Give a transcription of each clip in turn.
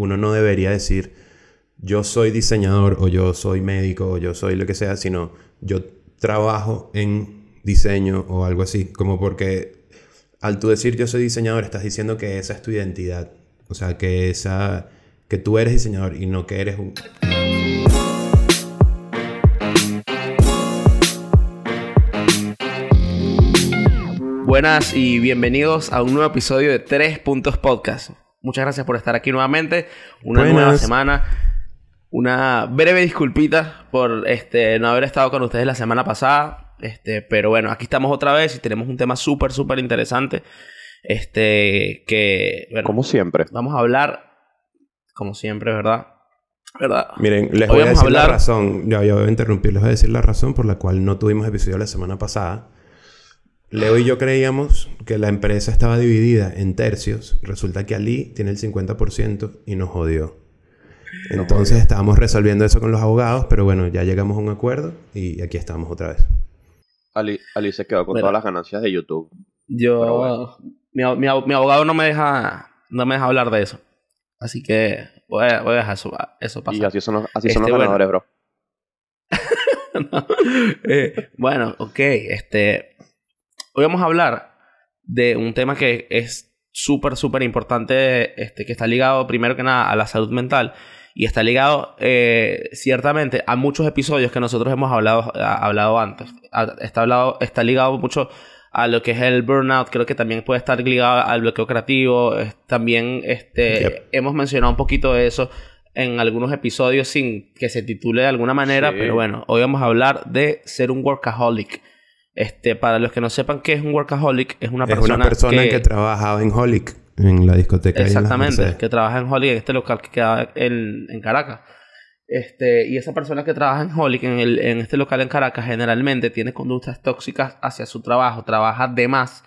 Uno no debería decir yo soy diseñador o yo soy médico o yo soy lo que sea, sino yo trabajo en diseño o algo así. Como porque al tú decir yo soy diseñador estás diciendo que esa es tu identidad. O sea, que esa que tú eres diseñador y no que eres un Buenas y bienvenidos a un nuevo episodio de Tres Puntos Podcast. Muchas gracias por estar aquí nuevamente. Una Buenas. nueva semana. Una breve disculpita por este, no haber estado con ustedes la semana pasada. Este, pero bueno, aquí estamos otra vez y tenemos un tema súper, súper interesante. Este, que, bueno, Como siempre. vamos a hablar, como siempre, ¿verdad? ¿Verdad? Miren, les Hoy voy a decir la hablar- razón. Ya, ya voy a interrumpir. Les voy a decir la razón por la cual no tuvimos episodio la semana pasada. Leo y yo creíamos que la empresa estaba dividida en tercios. Resulta que Ali tiene el 50% y nos jodió. Entonces estábamos resolviendo eso con los abogados, pero bueno, ya llegamos a un acuerdo y aquí estamos otra vez. Ali, Ali se quedó con todas las ganancias de YouTube. Yo, bueno. mi, mi ab- mi abogado no me deja, no me deja hablar de eso. Así que voy a, voy a dejar eso, eso pasar. Y así son los, así son Este, los bueno. ganadores, bro. No. Eh, bueno, ok. Este, hoy vamos a hablar de un tema que es súper, súper importante, este, que está ligado primero que nada a la salud mental y está ligado eh, ciertamente a muchos episodios que nosotros hemos hablado, a- hablado antes. A- Está, hablado, está ligado mucho a lo que es el burnout, creo que también puede estar ligado al bloqueo creativo. es- También este, Yep. hemos mencionado un poquito de eso en algunos episodios sin que se titule de alguna manera, Sí. pero bueno, hoy vamos a hablar de ser un workaholic. Este, para los que no sepan qué es un workaholic, es una es persona, una persona que, trabajaba en Holic, en la discoteca. Exactamente, que trabaja en Holic, en este local que queda en, en Caracas. Este, y esa persona que trabaja en Holic, en, el- en este local en Caracas, generalmente tiene conductas tóxicas hacia su trabajo, trabaja de más,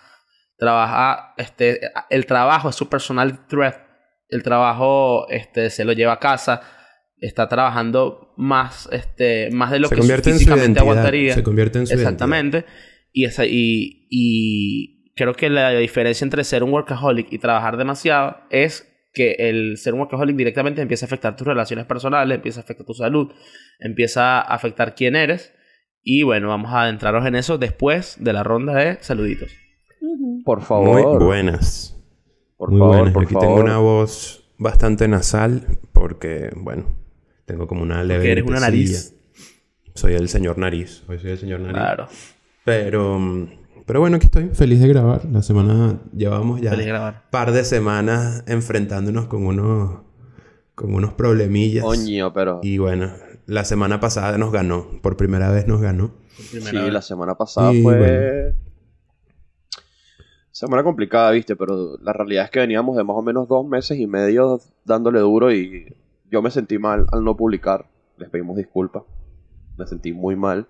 trabaja, este, el trabajo es su personal threat, el trabajo este, se lo lleva a casa, está trabajando más, este, más de lo se que físicamente aguantaría. Se convierte en su identidad. Exactamente. Y, esa, y, y creo que la diferencia entre ser un workaholic y trabajar demasiado es que el ser un workaholic directamente empieza a afectar tus relaciones personales, empieza a afectar tu salud, empieza a afectar quién eres. Y bueno, vamos a adentrarnos en eso después de la ronda de saluditos. Por Muy favor. buenas. Por Muy favor, buenas. por Aquí favor. tengo una voz bastante nasal porque, bueno, tengo como una leve Porque eres una nariz. Soy el señor nariz. Hoy soy el señor nariz. Claro, Pero, pero bueno, aquí estoy. Feliz de grabar. La semana llevamos ya feliz de grabar. par de semanas enfrentándonos con unos, con unos problemillas. Coño, pero... Y bueno, la semana pasada nos ganó. Por primera vez nos ganó. Sí, vez. la semana pasada Y fue... bueno. Semana complicada, viste, pero la realidad es que veníamos de más o menos dos meses y medio dándole duro y yo me sentí mal al no publicar. Les pedimos disculpas. Me sentí muy mal.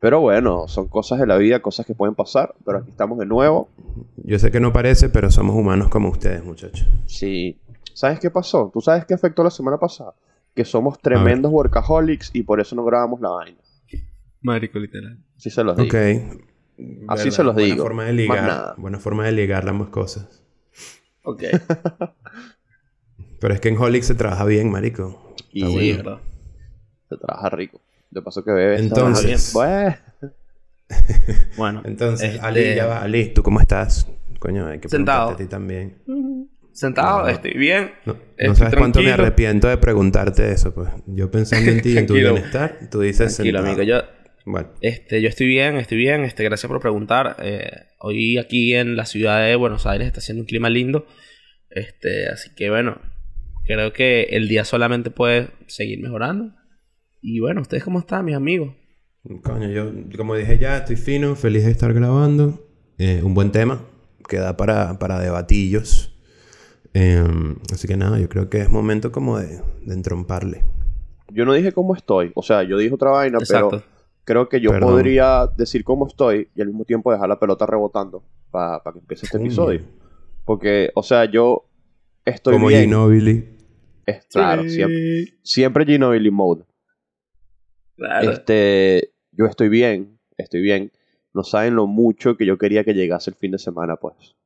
Pero bueno, son cosas de la vida, cosas que pueden pasar. Pero aquí estamos de nuevo. Yo sé que no parece, pero somos humanos como ustedes, muchachos. Sí. ¿Sabes qué pasó? ¿Tú sabes qué afectó la semana pasada? Que somos tremendos workaholics y por eso no grabamos la vaina. Marico, literal. Así se los digo. Ok. Así Verdad, se los buena digo. Forma de Más ligar. nada. Buena forma de ligar ambas cosas. Ok. Pero es que en Holic se trabaja bien, marico. Y Está sí, bueno. verdad. se trabaja rico. De paso que bebes. Entonces- Bueno, Bueno, Entonces, Este- Ali, ya va. Ali, ¿tú cómo estás? Coño, hay que Sentado. preguntarte a ti también. sentado, No. estoy bien. No, sabes cuánto me arrepiento de preguntarte eso, pues. Yo pensando en ti y en tu bienestar, tú dices Tranquilo, sentado. amigo. Yo, Bueno, Este, yo estoy bien, estoy bien. Este, gracias por preguntar. Eh, hoy aquí en la ciudad de Buenos Aires está haciendo un clima lindo. Este, así que bueno, creo que el día solamente puede seguir mejorando. Y bueno, ¿ustedes cómo están, mis amigos? coño, yo, como dije ya, estoy fino, feliz de estar grabando. Eh, un buen tema que da para, para debatillos. Eh, así que nada, yo creo que es momento como de, de entromparle. yo no dije cómo estoy. O sea, yo dije otra vaina, Exacto. pero creo que yo Perdón. podría decir cómo estoy y al mismo tiempo dejar la pelota rebotando para que empiece este Coño. episodio. Porque, o sea, yo estoy como bien. Ginobili. Es claro, siempre, siempre Ginobili mode. Claro. Este, yo estoy bien, estoy bien. No saben lo mucho que yo quería que llegase el fin de semana, pues.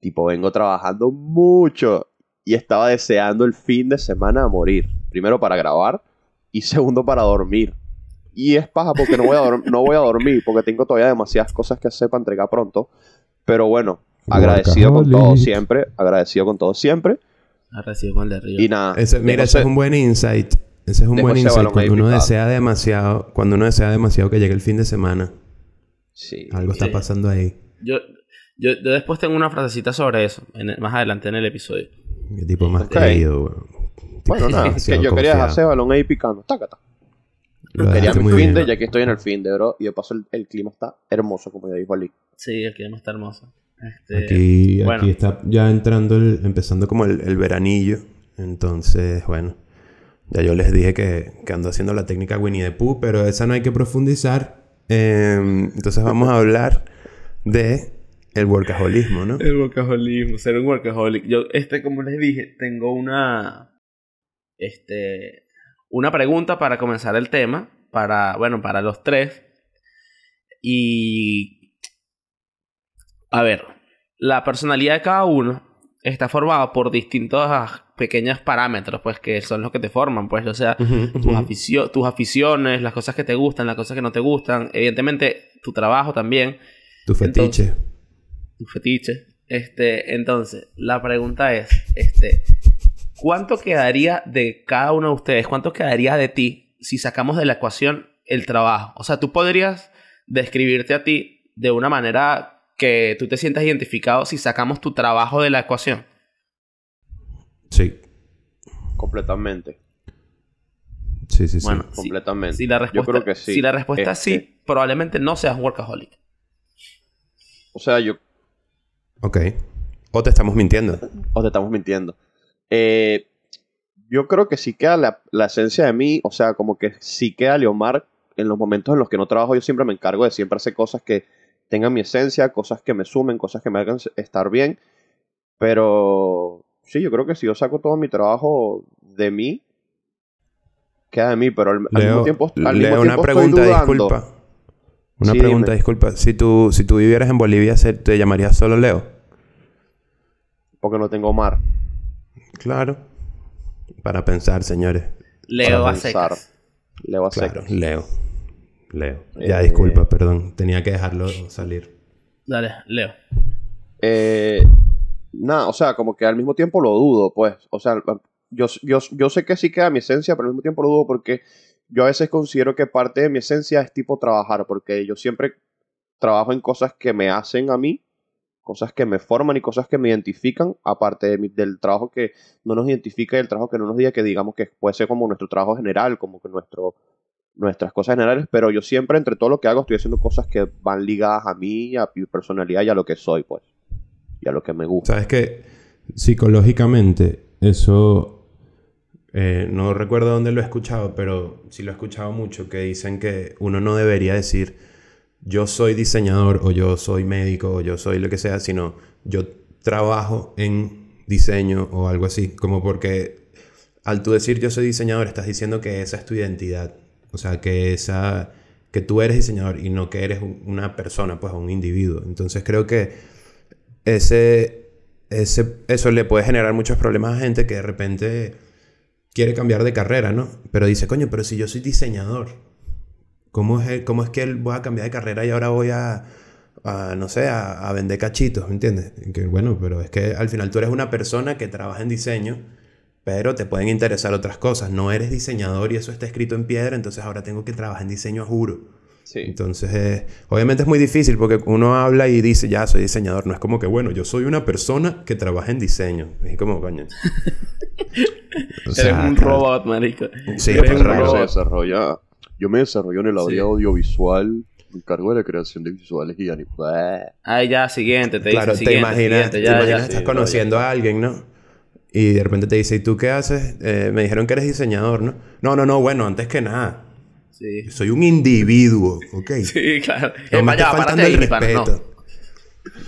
Tipo, vengo trabajando mucho y estaba deseando el fin de semana a morir. Primero para grabar y segundo para dormir. Y es paja porque no voy a, dorm- no voy a dormir porque tengo todavía demasiadas cosas que hacer para entregar pronto. Pero bueno, agradecido con todo siempre, agradecido con todo siempre. Ha recibido con el de arriba. Y nada. Ese- mira, ese es un buen insight. Ese es un buen insight. Cuando uno desea demasiado, cuando uno desea demasiado que llegue el fin de semana, Sí. algo está Sí. pasando ahí. Yo, yo, yo después tengo una frasecita sobre eso, en el- más adelante en el episodio. Qué tipo más Ok. creído, weón. Bueno, nada, que yo quería ese balón ahí picando. Tácata. Lo Quería mi fin de, ya que estoy en el fin de, bro. Y de paso el, el clima está hermoso, como ya dijo Ali. Sí, el clima está hermoso. Este, Aquí, bueno. aquí está ya entrando, el- empezando como el, el veranillo. Entonces, bueno, ya yo les dije que, que ando haciendo la técnica Winnie the Pooh, pero esa no hay que profundizar. Em, entonces vamos a hablar de el workaholismo, ¿no? El workaholismo, ser un workaholic. Yo, este, como les dije, tengo una. Este. Una pregunta para comenzar el tema. Para, bueno, para los tres. Y. A ver. La personalidad de cada uno está formada por distintos pequeños parámetros, pues, que son los que te forman, pues, o sea, tus, aficio- tus aficiones, las cosas que te gustan, las cosas que no te gustan, evidentemente tu trabajo también, Tu fetiche. tu fetiche. Este, entonces, la pregunta es, este, ¿cuánto quedaría de cada uno de ustedes? ¿Cuánto quedaría de ti si sacamos de la ecuación el trabajo? O sea, tú podrías describirte a ti de una manera que tú te sientas identificado si sacamos tu trabajo de la ecuación. Sí, Completamente. sí, sí, sí. Bueno, si- Completamente. Si la respuesta, yo creo que sí. Si la respuesta es Este, sí, probablemente no seas un workaholic. O sea, yo. Ok. O te estamos mintiendo. O te estamos mintiendo. Eh, yo creo que sí queda la, la esencia de mí. O sea, como que sí queda Leomar en los momentos en los que no trabajo. Yo siempre me encargo de siempre hacer cosas que tengan mi esencia, cosas que me sumen, cosas que me hagan estar bien. Pero sí, yo creo que si yo saco todo mi trabajo de mí, queda de mí. Pero al, al mismo Leo, tiempo, al Leo, mismo una tiempo pregunta, estoy dudando. disculpa. Una Sí, pregunta, dime. disculpa. Si tú, si tú vivieras en Bolivia, ¿se- ¿te llamarías solo Leo? Porque no tengo mar. Claro. Para pensar, señores. Leo a Para pensar. secas. Leo a Claro, secas. Leo. Leo. Ya, Eh, disculpa, perdón. Tenía que dejarlo salir. Dale, Leo. Eh, nada, o sea, como que al mismo tiempo lo dudo, pues. O sea, yo, yo, yo sé que sí queda mi esencia, pero al mismo tiempo lo dudo porque yo a veces considero que parte de mi esencia es tipo trabajar, porque yo siempre trabajo en cosas que me hacen a mí, cosas que me forman y cosas que me identifican, aparte de mi- del trabajo que no nos identifica y el trabajo que no nos diga, que digamos que puede ser como nuestro trabajo general, como que nuestro nuestras cosas generales, pero yo siempre entre todo lo que hago estoy haciendo cosas que van ligadas a mí, a mi personalidad y a lo que soy, pues. Y a lo que me gusta. Sabes que psicológicamente eso eh, no recuerdo dónde lo he escuchado, pero sí lo he escuchado mucho que dicen que uno no debería decir yo soy diseñador o yo soy médico o yo soy lo que sea, sino yo trabajo en diseño o algo así, como porque al tú decir yo soy diseñador estás diciendo que esa es tu identidad, o sea, que esa que tú eres diseñador y no que eres un- una persona, pues un individuo. Entonces creo que ese, ese, eso le puede generar muchos problemas a gente que de repente quiere cambiar de carrera, ¿no? Pero dice, coño, pero si yo soy diseñador, ¿cómo es, cómo es que él voy a cambiar de carrera y ahora voy a, no sé, a, a vender cachitos, ¿me entiendes? Que bueno, pero es que al final tú eres una persona que trabaja en diseño, pero te pueden interesar otras cosas. No eres diseñador y eso está escrito en piedra, entonces ahora tengo que trabajar en diseño a juro. Sí. Entonces, eh, obviamente es muy difícil porque uno habla y dice, ya soy diseñador. No es como que, bueno, yo soy una persona que trabaja en diseño. Es como, coño. O Eres sea, un claro. robot, marico. Sí, Eres es un raro. robot. desarrolla. Yo me desarrollo en el área Sí. audiovisual. Me encargo de la creación de visuales y anim- Ay, ya, siguiente, te Claro, dice te siguiente, imaginas, siguiente, te ya, imaginas ya. estás sí, conociendo a alguien, ¿no? Y de repente te dice, ¿y tú qué haces? Eh, me dijeron que eres diseñador, ¿no? No, no, no, bueno, antes que nada, Sí. soy un individuo, ¿ok? Sí, claro. No Eh, me párate faltando ahí, el pana, no. respeto.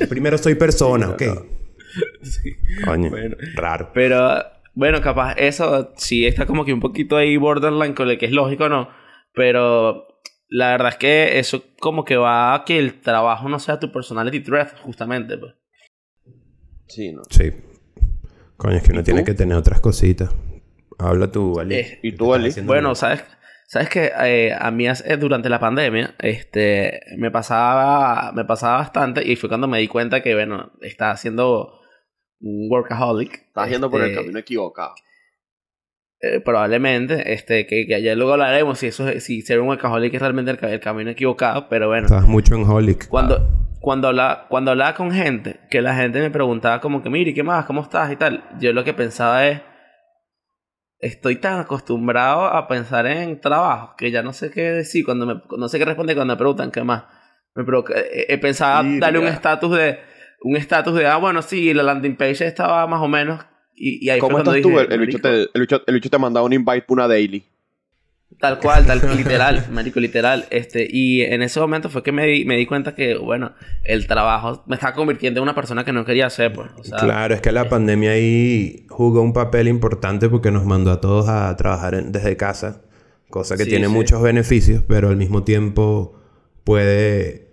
Primero soy persona, ¿ok? Sí. Coño, Bueno. raro. Pero, bueno, capaz eso sí está como que un poquito ahí borderline con lo que es lógico, ¿no? Pero la verdad es que eso como que va a que el trabajo no sea tu personality trait, justamente, pues. Sí, no. Sí. Coño, es que uno ¿Y tiene tú? que tener otras cositas. Habla tú, Ali. Eh, ¿Y ¿Qué tú, Ali? Bueno, sabes, sabes que eh, a mí hace- durante la pandemia, este, me pasaba, me pasaba bastante y fue cuando me di cuenta que, bueno, estaba haciendo un workaholic. Estás yendo por el Este, camino equivocado. eh, probablemente, este, que, que ya luego hablaremos si eso, es- si ser un workaholic es realmente el, el camino equivocado, pero bueno. Estás mucho en Holic. Cuando, cuando, hablaba, cuando hablaba con gente, que la gente me preguntaba como que, mire, ¿qué más? ¿Cómo estás? Y tal. Yo lo que pensaba es, estoy tan acostumbrado a pensar en trabajo que ya no sé qué decir, cuando me, no sé qué responder cuando me preguntan qué más. Me provoca- eh, eh, pensaba Mira. darle un estatus de, un estatus de, ah, bueno, sí, la landing page estaba más o menos. Y, y ahí ¿Cómo fue estás tú? dije, El, el bicho "Marico, te, el, bicho, el bicho te mandaba un invite para una daily. Tal cual, tal literal, marico, literal. Este, y en ese momento fue que me di, me di cuenta que, bueno, el trabajo me estaba convirtiendo en una persona que no quería ser, pues. O sea, Claro, es que la pandemia ahí jugó un papel importante porque nos mandó a todos a trabajar en- desde casa, cosa que Sí, tiene sí. muchos beneficios, pero al mismo tiempo puede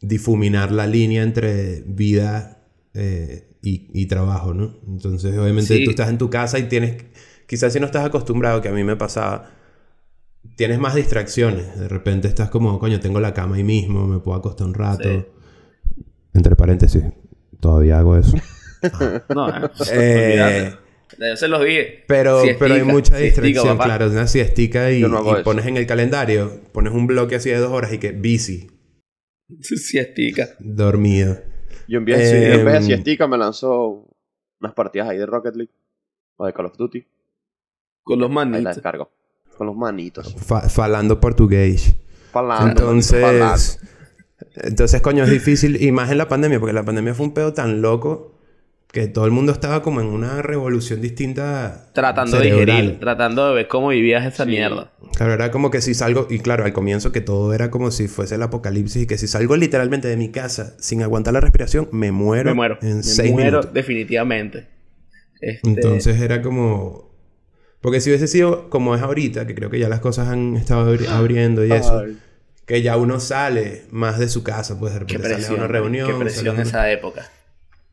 difuminar la línea entre vida eh, y, y trabajo, ¿no? Entonces, obviamente, Sí. tú estás en tu casa y tienes, quizás si no estás acostumbrado, que a mí me pasaba, tienes más distracciones. De repente estás como, coño, tengo la cama ahí mismo, me puedo acostar un rato. Sí. Entre paréntesis, todavía hago eso. no, eh, Eh, olvídate. Yo se los dije. Pero, Siestica, pero hay mucha siestica, distracción, papá. claro. Una siestica y, no pones en el calendario, pones un bloque así de dos horas y que busy, Siestica. dormido. Yo en vez, Eh, sí, en vez de siestica me lanzó unas partidas ahí de Rocket League. O de Call of Duty. Con los Ahí la descargo. Con los manitos. Fa- falando portugués. Falando. Entonces, falando. entonces, coño, es difícil. Y más en la pandemia, porque la pandemia fue un pedo tan loco que todo el mundo estaba como en una revolución distinta. Tratando de cerebral. digerir, tratando de ver cómo vivías esa Sí. mierda. Claro, era como que si salgo, y claro, al comienzo que todo era como si fuese el apocalipsis y que si salgo literalmente de mi casa sin aguantar la respiración, me muero, me muero. en me seis muero minutos. definitivamente. Este, Entonces era como... Porque si hubiese sido como es ahorita, que creo que ya las cosas han estado abri- abriendo y eso, Ay. que ya uno sale más de su casa, pues de qué repente sale a presión. una reunión. Qué presión una- esa época.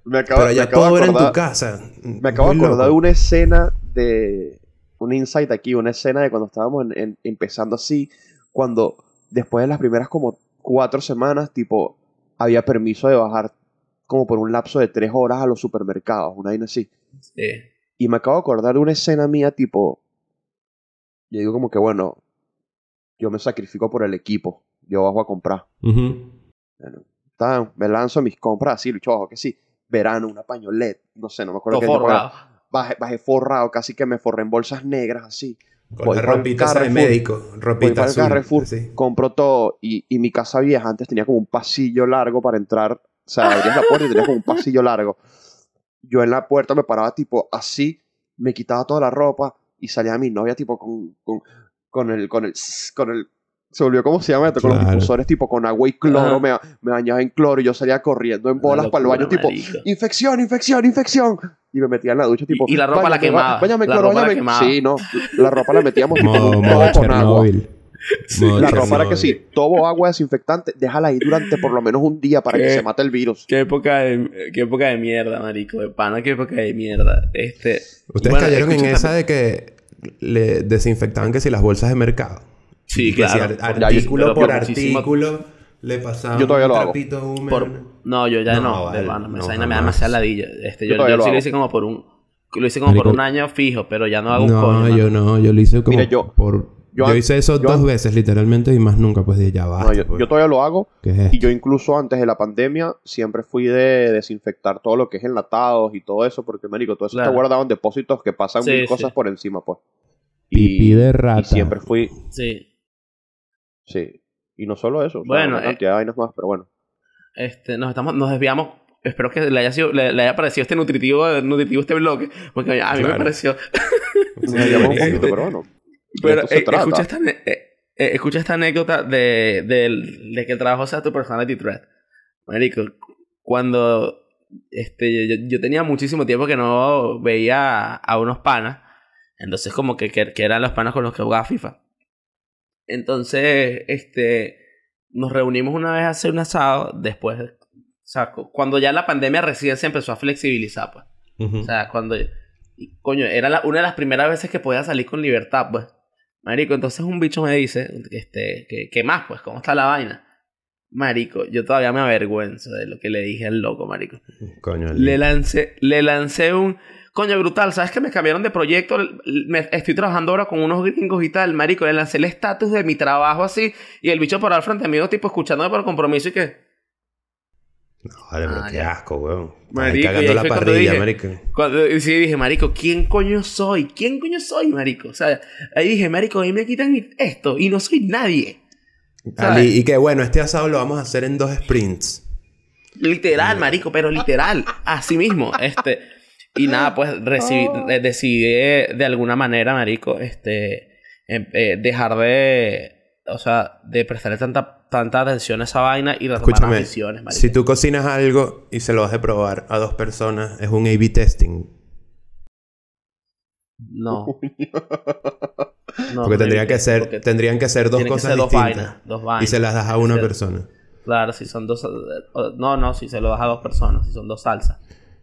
Me acabo, Pero me ya acabo de todo era en tu acordar- casa. Me acabo de acordar de una escena de. Un insight aquí, una escena de cuando estábamos en- en- empezando así. Cuando después de las primeras como cuatro semanas, tipo, había permiso de bajar como por un lapso de tres horas a los supermercados, una vaina así. Sí. Y me acabo de acordar de una escena mía, tipo. Yo digo, como que bueno, yo me sacrifico por el equipo, yo bajo a comprar. Ujú. Bueno, tan, me lanzo mis compras así, lucho, ojo, que sí. Verano, una pañoleta, no sé, no me acuerdo qué. forrado. Bajé, bajé forrado, casi que me forré en bolsas negras así. Con Voy la ropita de médico. Voy Ropita el azul. Carrefour, así. compro todo. Y, y mi casa vieja antes tenía como un pasillo largo para entrar. O sea, abrías la puerta y tenías como un pasillo largo. Yo en la puerta me paraba tipo así, me quitaba toda la ropa y salía mi novia tipo con, con, con el, con el, con el, se volvió como se llama esto, con los difusores tipo con agua y cloro, me, me bañaba en cloro y yo salía corriendo en bolas para el baño tipo, infección, infección, infección. Y me metía en la ducha tipo, Y- y la ropa la "Báñate, quemaba, ba- Báñame la cloro, ropa la báñame". quemaba. Sí, no, la ropa la metíamos tipo, Modo, todo modo con agua. Chernobyl. La ropa era que sí, todo agua desinfectante, déjala ahí durante por lo menos un día para que se mate el virus. Qué época de, qué época de mierda, marico. De pana, qué época de mierda. Este... Ustedes bueno, cayeron en esa de que le desinfectaban que si las bolsas de mercado. Sí, Que si claro. ar- artículo por muchísimo- artículo le pasaban Yo todavía lo un hago. trapito húmedo. Por- No, yo ya No, no, de vale, pana. Me, no, me da jamás. demasiada ladilla. Este, Yo yo, yo lo sí lo hice como por un... Lo hice como por un año fijo, pero ya no hago un No, coño. yo mano. no, yo lo hice como Mira, yo- por... yo hice eso yo dos veces literalmente y más nunca pues dije ya va. No, yo, yo todavía lo hago ¿Qué es esto? y yo incluso antes de la pandemia siempre fui de desinfectar todo lo que es enlatados y todo eso porque, marico, todo eso Claro. está guardado en depósitos que pasan Sí, mil sí. cosas por encima, pues. Pipí de rata. Y siempre fui, Sí. sí. Y no solo eso, o sea, Bueno, una eh, cantidad de vainas más, pero bueno. Este, nos estamos, nos desviamos. Espero que le haya sido, le, le haya parecido este nutritivo, nutritivo este bloque. Porque a mí me pareció. Nos desviamos un sí. poquito, pero bueno. Pero eh, escucha, esta, eh, eh, escucha esta anécdota de, del- de que el trabajo sea tu personality threat. Marico, cuando este, yo, yo tenía muchísimo tiempo que no veía a unos panas. Entonces, como que, que, que eran los panas con los que jugaba FIFA. Entonces, este, nos reunimos una vez a hacer un asado. Después, o sea, cu- cuando ya la pandemia recién se empezó a flexibilizar, pues. Ujú. O sea, cuando, coño, era la- una de las primeras veces que podía salir con libertad, pues. Marico, entonces un bicho me dice, este, que, ¿qué más, pues? ¿Cómo está la vaina? Marico, yo todavía me avergüenzo de lo que le dije al loco, marico. Coño, Le lancé, le lancé un... Coño, brutal, ¿sabes que me cambiaron de proyecto? Me- estoy trabajando ahora con unos gringos y tal, marico. Le lancé el estatus de mi trabajo así y el bicho por al frente mío, tipo, escuchándome por compromiso y que... No, vale, pero Ah, qué asco, weón. Ahí Marico, cagando ahí la parrilla, dije- marico. Cuando sí dije, marico, ¿quién coño soy? ¿Quién coño soy, marico? O sea, ahí dije, marico, a mí me quitan esto y no soy nadie. y que bueno, este asado lo vamos a hacer en dos sprints. Literal, marico, pero literal. Así mismo, este... Y nada, pues recibí, eh, decidí de, de alguna manera, marico, este... em- eh, dejar de... O sea, de prestarle tanta, tanta atención a esa vaina y las Escúchame, decisiones, marico. si tú cocinas algo y se lo vas a probar a dos personas, es un A-B testing. No. No, porque tendría que ser, porque tendrían que ser dos cosas ser dos distintas. vainas, dos y se las das a una ser- persona. Claro, si son dos... No, no, si se lo das a dos personas, si son dos salsas.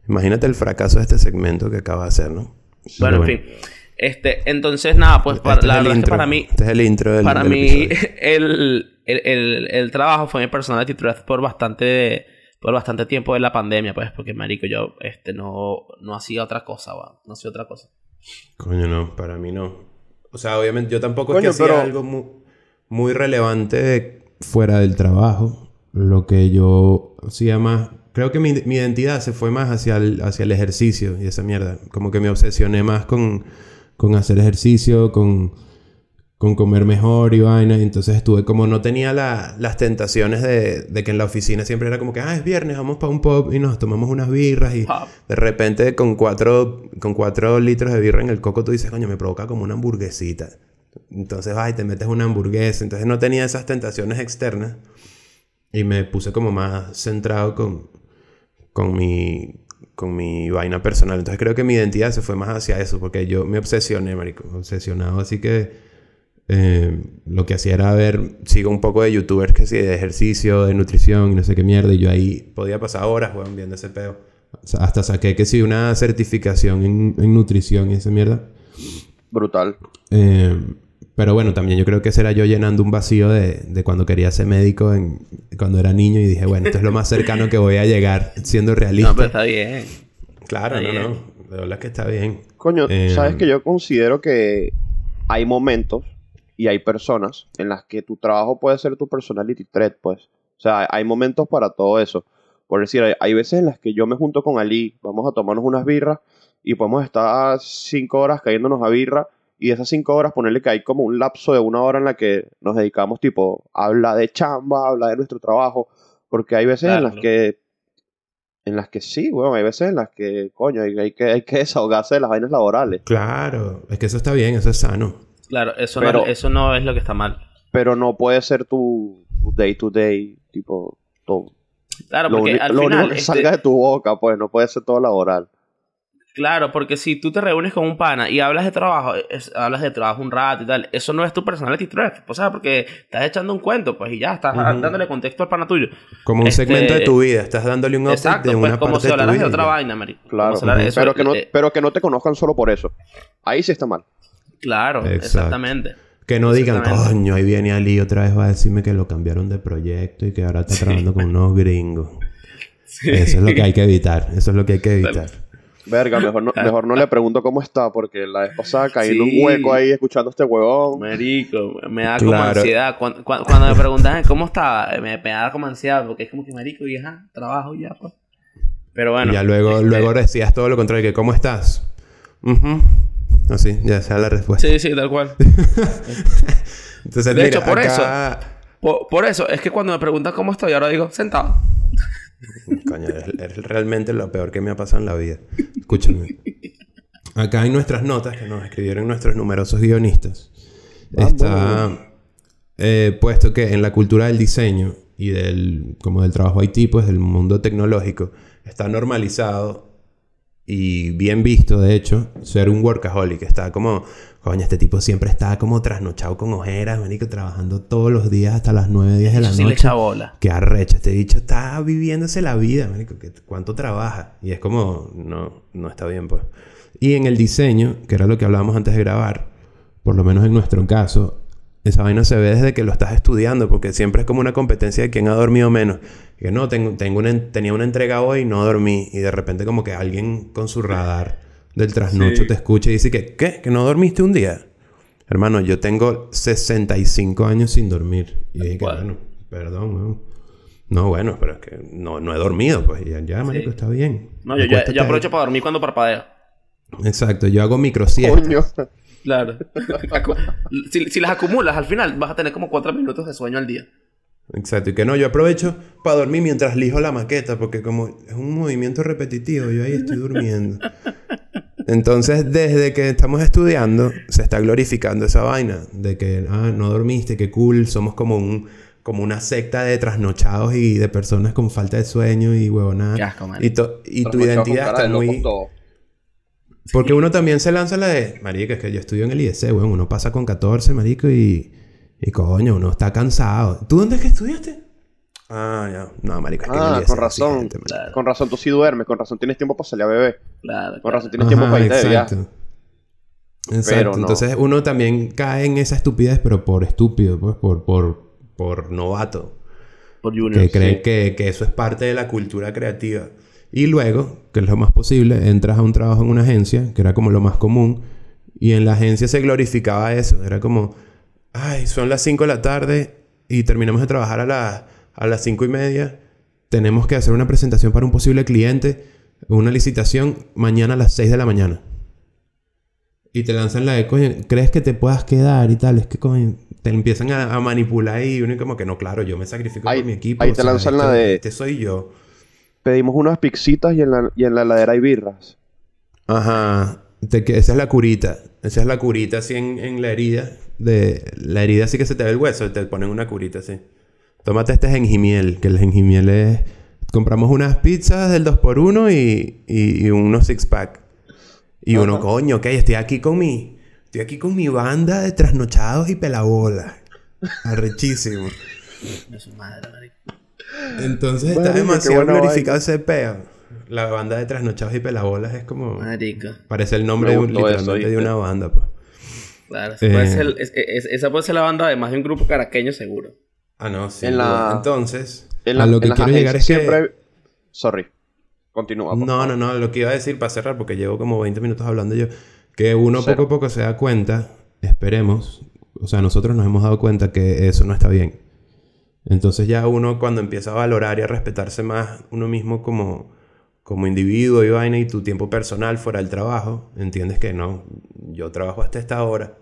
Imagínate el fracaso de este segmento que acaba de hacer, ¿no? Bueno, Pero en fin. Este, entonces, nada, pues para, Este la es el verdad es que para mí, Este es el intro del para del mí, el, el, el, el trabajo fue mi personality threat por bastante, por bastante tiempo de la pandemia, pues, porque marico, yo este no, no hacía otra cosa, weón. No hacía otra cosa. Coño, no, para mí no. O sea, obviamente yo tampoco Coño, es que hacía algo muy, muy relevante fuera del trabajo. Lo que yo hacía más... Creo que mi, mi identidad se fue más hacia el, hacia el ejercicio y esa mierda. Como que me obsesioné más con, con hacer ejercicio, con, con comer mejor y vaina. Y entonces estuve como... No tenía la- las tentaciones de, de que en la oficina siempre era como que... Ah, es viernes, vamos para un pub y nos tomamos unas birras y... Pop. De repente, con cuatro, con cuatro litros de birra en el coco, tú dices, coño, me provoca como una hamburguesita. Entonces vas y te metes una hamburguesa. Entonces no tenía esas tentaciones externas. Y me puse como más centrado con, con, mi, con mi vaina personal. Entonces creo que mi identidad se fue más hacia eso. Porque yo me obsesioné, marico. Obsesionado. Así que eh, lo que hacía era ver... Sigo un poco de youtubers que sí, de ejercicio, de nutrición y no sé qué mierda. Y yo ahí podía pasar horas, weón, viendo ese peo. O sea, hasta saqué que sí una certificación en, en nutrición y esa mierda. Brutal. Eh, pero bueno, también yo creo que ese era yo llenando un vacío de, de cuando quería ser médico en, cuando era niño y dije, bueno, esto es lo más cercano que voy a llegar siendo realista. No, pero está bien. claro, está no, bien. no. De verdad que está bien. Coño, Eh, sabes que yo considero que hay momentos y hay personas en las que tu trabajo puede ser tu personality trait, pues. O sea, hay momentos para todo eso. Por decir, hay, hay veces en las que yo me junto con Ali, vamos a tomarnos unas birras y podemos estar cinco horas cayéndonos a birra y esas cinco horas ponerle que hay como un lapso de una hora en la que nos dedicamos tipo a hablar de chamba, a hablar de nuestro trabajo, porque hay veces en Claro, las claro. que en las que sí, bueno, hay veces en las que, coño, hay, hay que, hay que desahogarse de las vainas laborales. Claro, es que eso está bien, eso es sano. Claro, eso, Pero- no, eso no es lo que está mal. Pero no puede ser tu, day to day, tipo, todo. Claro, lo porque uni- al lo final... único que este, salga de tu boca, pues, no puede ser todo laboral. Claro, porque si tú te reúnes con un pana y hablas de trabajo, es- hablas de trabajo un rato y tal, eso no es tu personality threat, o sea, porque estás echando un cuento, pues, y ya, estás dándole contexto al pana tuyo. Como un Este- segmento de tu vida, estás dándole un update Exacto, de pues, una como parte si de tu hablaras de otra vaina. Como Claro. eso, pero, que no, eh, pero que no te conozcan solo por eso. Ahí sí está mal. Claro, Exacto. exactamente. Que no digan, coño, ahí viene Ali otra vez va a decirme que lo cambiaron de proyecto y que ahora está trabajando con unos gringos. Eso es lo que hay que evitar. Eso es lo que hay que evitar. Verga, mejor no, mejor no le pregunto cómo está, porque la vez pasada caí en un hueco ahí escuchando a este huevón. Marico, me da como Claro. ansiedad. Cuando, cuando, cuando me preguntan cómo estaba, me, me da como ansiedad, porque es como que marico, y ajá, trabajo ya, pues. Pero bueno. y ya luego, este, luego decías todo lo contrario, que ¿cómo estás? Ujú. Así, ya sea la respuesta. Sí, sí, tal cual. Entonces, De mira, hecho, por acá- Por, por eso, es que cuando me preguntan cómo estoy, ahora digo, sentado. Coño, realmente lo peor que me ha pasado en la vida. Escúchame. Acá hay nuestras notas que nos escribieron nuestros numerosos guionistas. Está eh, puesto que en la cultura del diseño y del, como del trabajo IT, pues del mundo tecnológico, está normalizado y bien visto, de hecho, ser un workaholic. Está como, coño, este tipo siempre está como trasnochado con ojeras, manico, trabajando todos los días hasta las 9, 10 de la Eso sí noche. le bola. Qué arrecho, este bicho está viviéndose la vida, marico, que cuánto trabaja. Y es como, no, no está bien, pues. Y en el diseño, que era lo que hablábamos antes de grabar, por lo menos en nuestro caso, esa vaina se ve desde que lo estás estudiando, porque siempre es como una competencia de quién ha dormido menos. Que no, tengo, tengo una, tenía una entrega hoy y no dormí. Y de repente como que alguien con su radar del trasnocho Sí. te escucha y dice que, ¿qué? ¿Que no dormiste un día? Hermano, yo tengo 65 años sin dormir. Y dije que, Bueno. bueno, perdón, weón. No, bueno, pero es que no, no he dormido, pues. Y ya, ya, marico, está bien. No, yo, aprovecho para dormir cuando parpadeo. Exacto, yo hago microsiestas. Coño. Claro. Si, si las acumulas, al final vas a tener como cuatro minutos de sueño al día. Exacto, y que no, yo aprovecho para dormir mientras lijo la maqueta, porque como es un movimiento repetitivo, yo ahí estoy durmiendo. Entonces, desde que estamos estudiando, se está glorificando esa vaina de que, ah, no dormiste, qué cool, somos como un como una secta de trasnochados y de personas con falta de sueño y huevonada. Asco. Y, to- y tu identidad está muy... todo. Porque uno también se lanza la de, marico, es que yo estudio en el IEC, weón, uno pasa con 14, marico, y, y coño, uno está cansado. ¿Tú dónde es que estudiaste? Ah, ya. No, marico, es que en el Ah, IEC con razón. Claro. Con razón tú sí duermes, con razón tienes tiempo para salir a beber. Claro. Con razón tienes tiempo para irte de viaje. exacto. No. Entonces uno también cae en esa estupidez, pero por estúpido, pues, por, por, por novato. Por Junior. que creen sí. que, que eso es parte de la cultura creativa. Y luego, que es lo más posible, entras a un trabajo en una agencia, que era como lo más común, y en la agencia se glorificaba eso. Era como, ay, son las 5 de la tarde y terminamos de trabajar a, las a las 5 y media. Tenemos que hacer una presentación para un posible cliente, una licitación, mañana a las 6 de la mañana. Y te lanzan la de, coño, ¿crees que te puedas quedar y tal? Es que, coño, te empiezan a, a manipular y uno como que no, claro, yo me sacrifico por mi equipo. ahí o te sea, lanzan esto- la de- Este soy yo. Pedimos unas pixitas y en la, y en la heladera hay birras. Ajá. Te que- esa es la curita. Esa es la curita así en, en la herida. De, la herida así que se te ve el hueso. Te ponen una curita así. Tómate este gengimiel. Que el gengimiel es... Compramos unas pizzas del 2x1 y, y, y unos six pack. Y uno, coño, ok, estoy aquí con mi... Estoy aquí con mi banda de trasnochados y pelabolas. Arrechísimo. De su madre. Entonces Marico, está demasiado glorificado ese peo. La banda de trasnochados y pelabolas es como... Marico. Parece el nombre de un- eso, literalmente de una banda, pues. Claro. esa puede Eh. ser- es- es- esa puede ser la banda de más de un grupo caraqueño, seguro. Ah, no, sí. En la- Entonces, En a la- lo que quiero llegar es agencias que... siempre- Sorry. Continúa. No, favor. no, no. Lo que iba a decir para cerrar, porque llevo como 20 minutos hablando yo, que uno Cero. poco a poco se da cuenta, esperemos, o sea, nosotros nos hemos dado cuenta que eso no está bien. Entonces ya uno cuando empieza a valorar y a respetarse más uno mismo como, como individuo y vaina y tu tiempo personal fuera del trabajo, entiendes que no, yo trabajo hasta esta hora.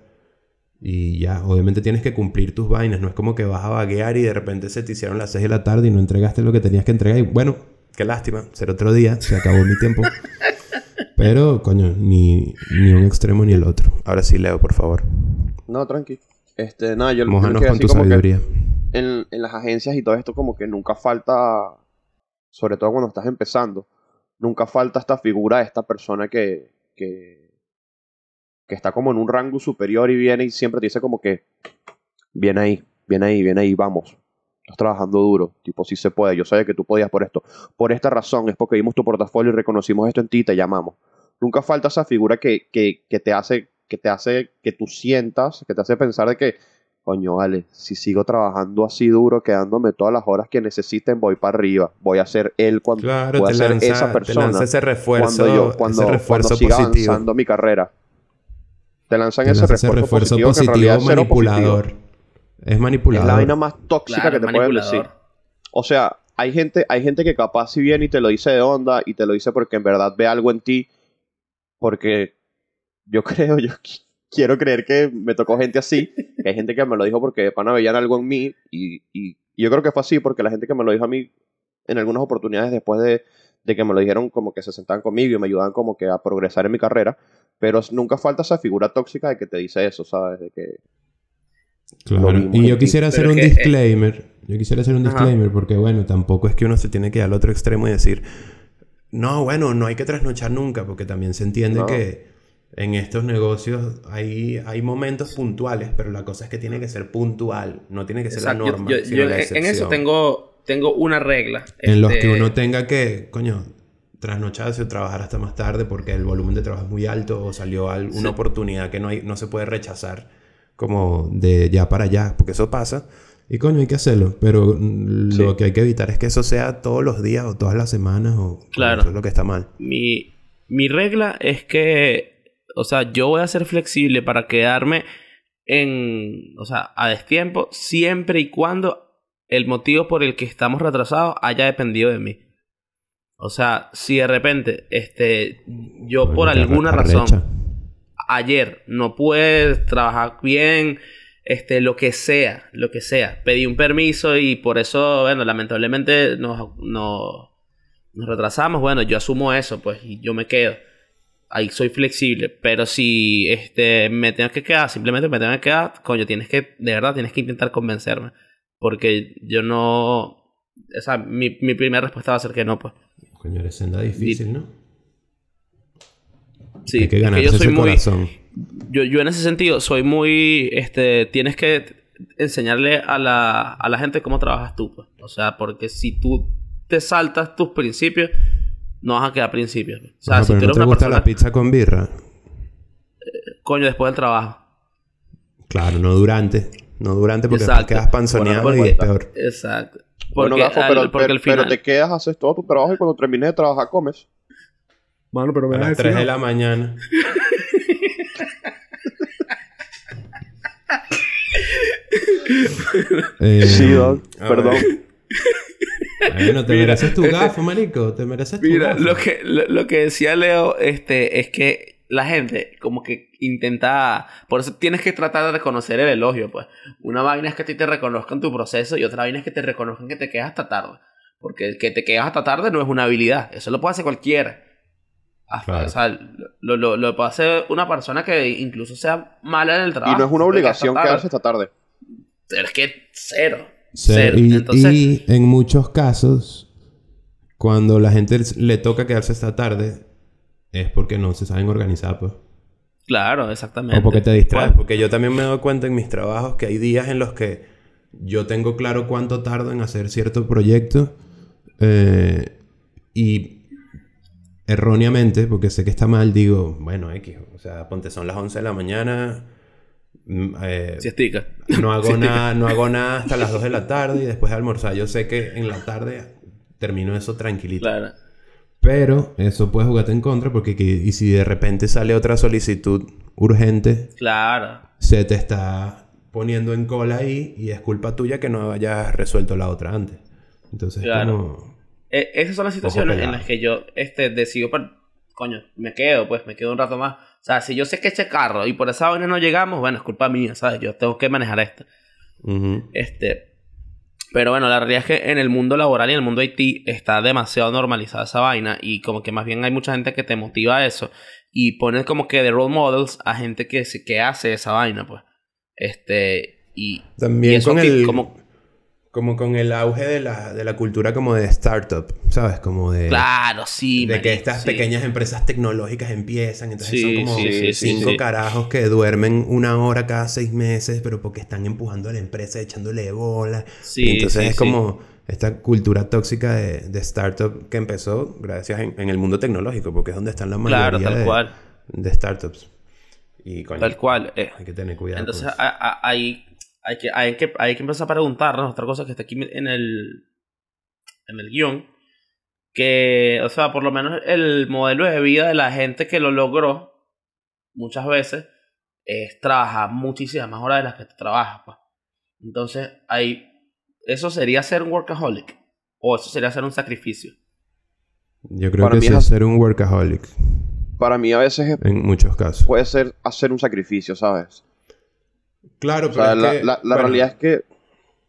Y ya, obviamente tienes que cumplir tus vainas. No es como que vas a vaguear y de repente se te hicieron las 6 de la tarde y no entregaste lo que tenías que entregar. Y bueno, qué lástima. Será otro día. Se acabó mi tiempo. Pero, coño, ni, ni un extremo ni el otro. Ahora sí, Leo, por favor. No, tranqui. Este, nada, yo, yo quería con tu como que sabiduría. En, las agencias y todo esto como que nunca falta, sobre todo cuando estás empezando, nunca falta esta figura esta persona que, que, que está como en un rango superior y viene y siempre te dice como que, viene ahí, viene ahí, viene ahí, vamos. Estás trabajando duro, tipo, sí se puede, yo sabía que tú podías por esto. Por esta razón, es porque vimos tu portafolio y reconocimos esto en ti y te llamamos. Nunca falta esa figura que, que, que te hace, que te hace que tú sientas, que te hace pensar de que, coño, vale, si sigo trabajando así duro, quedándome todas las horas que necesiten, voy para arriba. Voy a ser él cuando Claro, voy a te ser lanza, esa te persona lanza ese refuerzo, cuando yo, cuando, ese refuerzo cuando siga positivo. avanzando mi carrera. Te lanzan Te ese, lanza refuerzo ese refuerzo positivo, que en positivo, realidad es cero positivo. manipulador. Es Es manipulador. la vaina más tóxica Claro, que te pueden manipulador. decir. O sea, hay gente, hay gente que capaz si viene y te lo dice de onda y te lo dice porque en verdad ve algo en ti. Porque yo creo, yo quiero creer que me tocó gente así. Que hay gente que me lo dijo porque de pana veían algo en mí. Y, y- y yo creo que fue así porque la gente que me lo dijo a mí en algunas oportunidades después de, de que me lo dijeron como que se sentaban conmigo y me ayudaban como que a progresar en mi carrera. Pero nunca falta esa figura tóxica de que te dice eso, ¿sabes? De que Claro. Y yo quisiera hacer un eh, disclaimer. Yo quisiera hacer un Ajá. disclaimer porque, bueno, tampoco es que uno se tiene que ir al otro extremo y decir, no, bueno, no hay que trasnochar nunca, porque también se entiende No. que en estos negocios hay, hay momentos puntuales, pero la cosa es que tiene que ser puntual, no tiene que ser Exacto. la norma. yo- sino yo la en- eso tengo, tengo una regla. En los este, que uno tenga que, coño, trasnocharse o trabajar hasta más tarde porque el volumen de trabajo es muy alto o salió al- una Sí. oportunidad que no, hay, no se puede rechazar como de ya para allá, porque eso pasa. Y coño, hay que hacerlo, pero lo Sí. que hay que evitar es que eso sea todos los días o todas las semanas o Claro. eso es lo que está mal. Mi, mi regla es que, o sea, yo voy a ser flexible para quedarme en, o sea, a destiempo siempre y cuando el motivo por el que estamos retrasados haya dependido de mí. O sea, si de repente, este, yo por alguna razón, ayer no pude trabajar bien, este, lo que sea, lo que sea. Pedí un permiso y por eso, bueno, lamentablemente nos, nos, nos retrasamos. Bueno, yo asumo eso, pues, y yo me quedo. Ahí soy flexible. Pero si este, me tengo que quedar, simplemente me tengo que quedar, coño, tienes que, de verdad, tienes que intentar convencerme. Porque yo no. O sea, mi, mi primera respuesta va a ser que no, pues. Coño, eres senda difícil, ¿no? Sí, hay que es ganarse yo soy ese muy. corazón. Yo, yo en ese sentido soy muy, este, tienes que enseñarle a la, a la gente cómo trabajas tú, pues. O sea, porque si tú te saltas tus principios, no vas a quedar principios. O sea, Ajá, si pero tú ¿no eres te una gusta persona, la pizza con birra? coño, después del trabajo. Claro, no durante. No durante porque Exacto. quedas panzoneado Bueno, y es peor. Exacto. Bueno, Gafo, al- pero, porque pero- al final... pero te quedas, haces todo tu trabajo y cuando termines de trabajar comes. Bueno, pero A las 3 de la mañana. Eh, Sí, Doc, perdón. Bueno, te Mira, mereces tu gafo, marico. Te mereces tu Mira, gafo. lo que, lo, lo que decía Leo este, es que la gente como que intenta... Por eso tienes que tratar de reconocer el elogio, pues. Una vaina es que a ti te reconozcan tu proceso y otra vaina es que te reconozcan que te quedas hasta tarde. Porque que te quedas hasta tarde no es una habilidad. Eso lo puede hacer cualquiera. Hasta- Claro. O sea, lo, lo, lo puede hacer una persona que incluso sea mala en el Y trabajo. no es una obligación hasta quedarse esta tarde. Pero es que cero. Y, Entonces, y en muchos casos, cuando la gente le toca quedarse esta tarde, es porque no se saben organizar, pues. claro, exactamente. O porque te distraes. Bueno, Porque yo también me doy cuenta en mis trabajos que hay días en los que yo tengo claro cuánto tardo en hacer cierto proyecto. eh, y erróneamente, porque sé que está mal, digo, bueno, X. O sea, ponte, son las 11 de la mañana. Mm, eh, Si estica. no hago nada, no hago nada hasta las 2 de la tarde y después de almorzar. Yo sé que en la tarde termino eso tranquilito. Claro. Pero eso puede jugarte en contra porque que- y si de repente sale otra solicitud urgente, Claro. se te está poniendo en cola ahí y es culpa tuya que no hayas resuelto la otra antes. Entonces, Claro. como... Eh, esas son las situaciones en las que yo este, decido, coño, me quedo, pues me quedo un rato más. O sea, si yo sé que eché carro y por esa vaina no llegamos, bueno, es culpa mía, ¿sabes? Yo tengo que manejar esto. Este, pero bueno, la realidad es que en el mundo laboral y en el mundo IT está demasiado normalizada esa vaina y como que más bien hay mucha gente que te motiva a eso y pone como que de role models a gente que, que hace esa vaina, pues. Este, y, También y eso con que- el... como, Como con el auge de la, de la cultura como de startup, ¿sabes? Como de... claro, sí. de que estas sí. pequeñas empresas tecnológicas empiezan, entonces Sí, son como sí, cinco carajos que duermen una hora cada seis meses, pero porque están empujando a la empresa, echándole bola. Sí, entonces es como esta cultura tóxica de, de startup que empezó gracias en, en el mundo tecnológico, porque es donde están la mayoría Claro, tal de, cual. de startups. Y coño, Tal cual. eh. hay que tener cuidado. Entonces ahí hay que, hay, que, hay que empezar a preguntarnos otra cosa que está aquí en el, en el guion. Que, o sea, por lo menos el modelo de vida de la gente que lo logró muchas veces es trabajar muchísimas más horas de las que tú trabajas. Pues. Entonces, ahí, eso sería ser un workaholic. O eso sería ser un sacrificio. Yo creo para que es ser un workaholic Para mí a veces es- en muchos casos. puede ser hacer un sacrificio, ¿sabes? Claro, O pero sea, es la, que, la- la bueno, realidad es que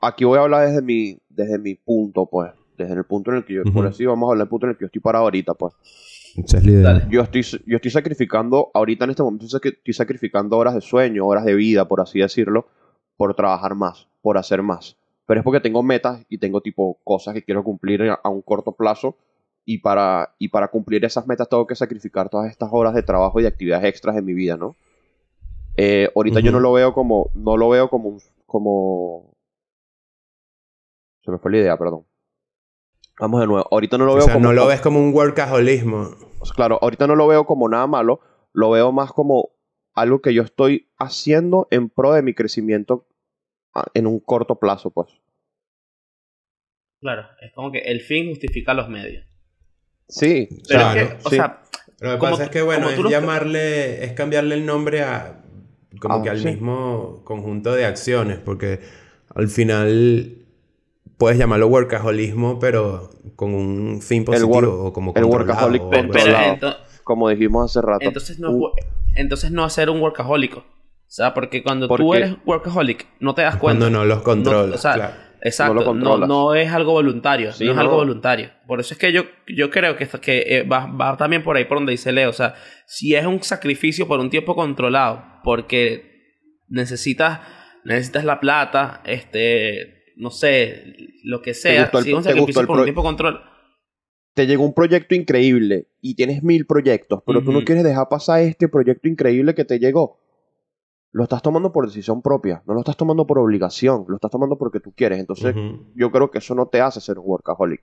aquí voy a hablar desde mi, desde mi punto, pues. Desde el punto en el que yo, por Ujú. así vamos a hablar del punto en el que yo estoy parado ahorita, pues. Esa es la idea. Yo estoy, yo estoy sacrificando, ahorita en este momento estoy sacri- estoy sacrificando horas de sueño, horas de vida, por así decirlo, por trabajar más, por hacer más. Pero es porque tengo metas y tengo tipo cosas que quiero cumplir a, a un corto plazo y para, y para cumplir esas metas tengo que sacrificar todas estas horas de trabajo y de actividades extras en mi vida, ¿no? Eh, ahorita yo no lo veo como, no lo veo como, un- como, se me fue la idea, perdón. Vamos de nuevo. Ahorita no lo O veo sea, como... no lo ves como un workaholismo. o sea, Claro, ahorita no lo veo como nada malo. Lo veo más como algo que yo estoy haciendo en pro de mi crecimiento en un corto plazo, pues. Claro, es como que el fin justifica los medios. Sí. o Pero sea, es que, o sí. sea, Lo que pasa es que, bueno, es llamarle, es cambiarle el nombre a, como Ah, que al sí. mismo conjunto de acciones, porque al final puedes llamarlo workaholismo, pero con un fin positivo o como el workaholic o como dijimos hace rato. entonces, no, Uh, entonces no hacer un workahólico. O sea, porque cuando tú eres workaholic, no te das cuenta. Cuando no los controlas, o sea, claro. Exacto, No lo no, controlas. no es algo voluntario, Sí, no es no. algo voluntario. Por eso es que yo, yo creo que, que eh, va, va también por ahí por donde dice Leo. O sea, si es un sacrificio por un tiempo controlado, porque necesitas, necesitas la plata, este, no sé, lo que sea, si es un sacrificio el por un tiempo control. te llegó un proyecto increíble y tienes mil proyectos, pero tú no quieres dejar pasar este proyecto increíble que te llegó. Lo estás tomando por decisión propia, no lo estás tomando por obligación, lo estás tomando porque tú quieres. Entonces, yo creo que eso no te hace ser un workaholic.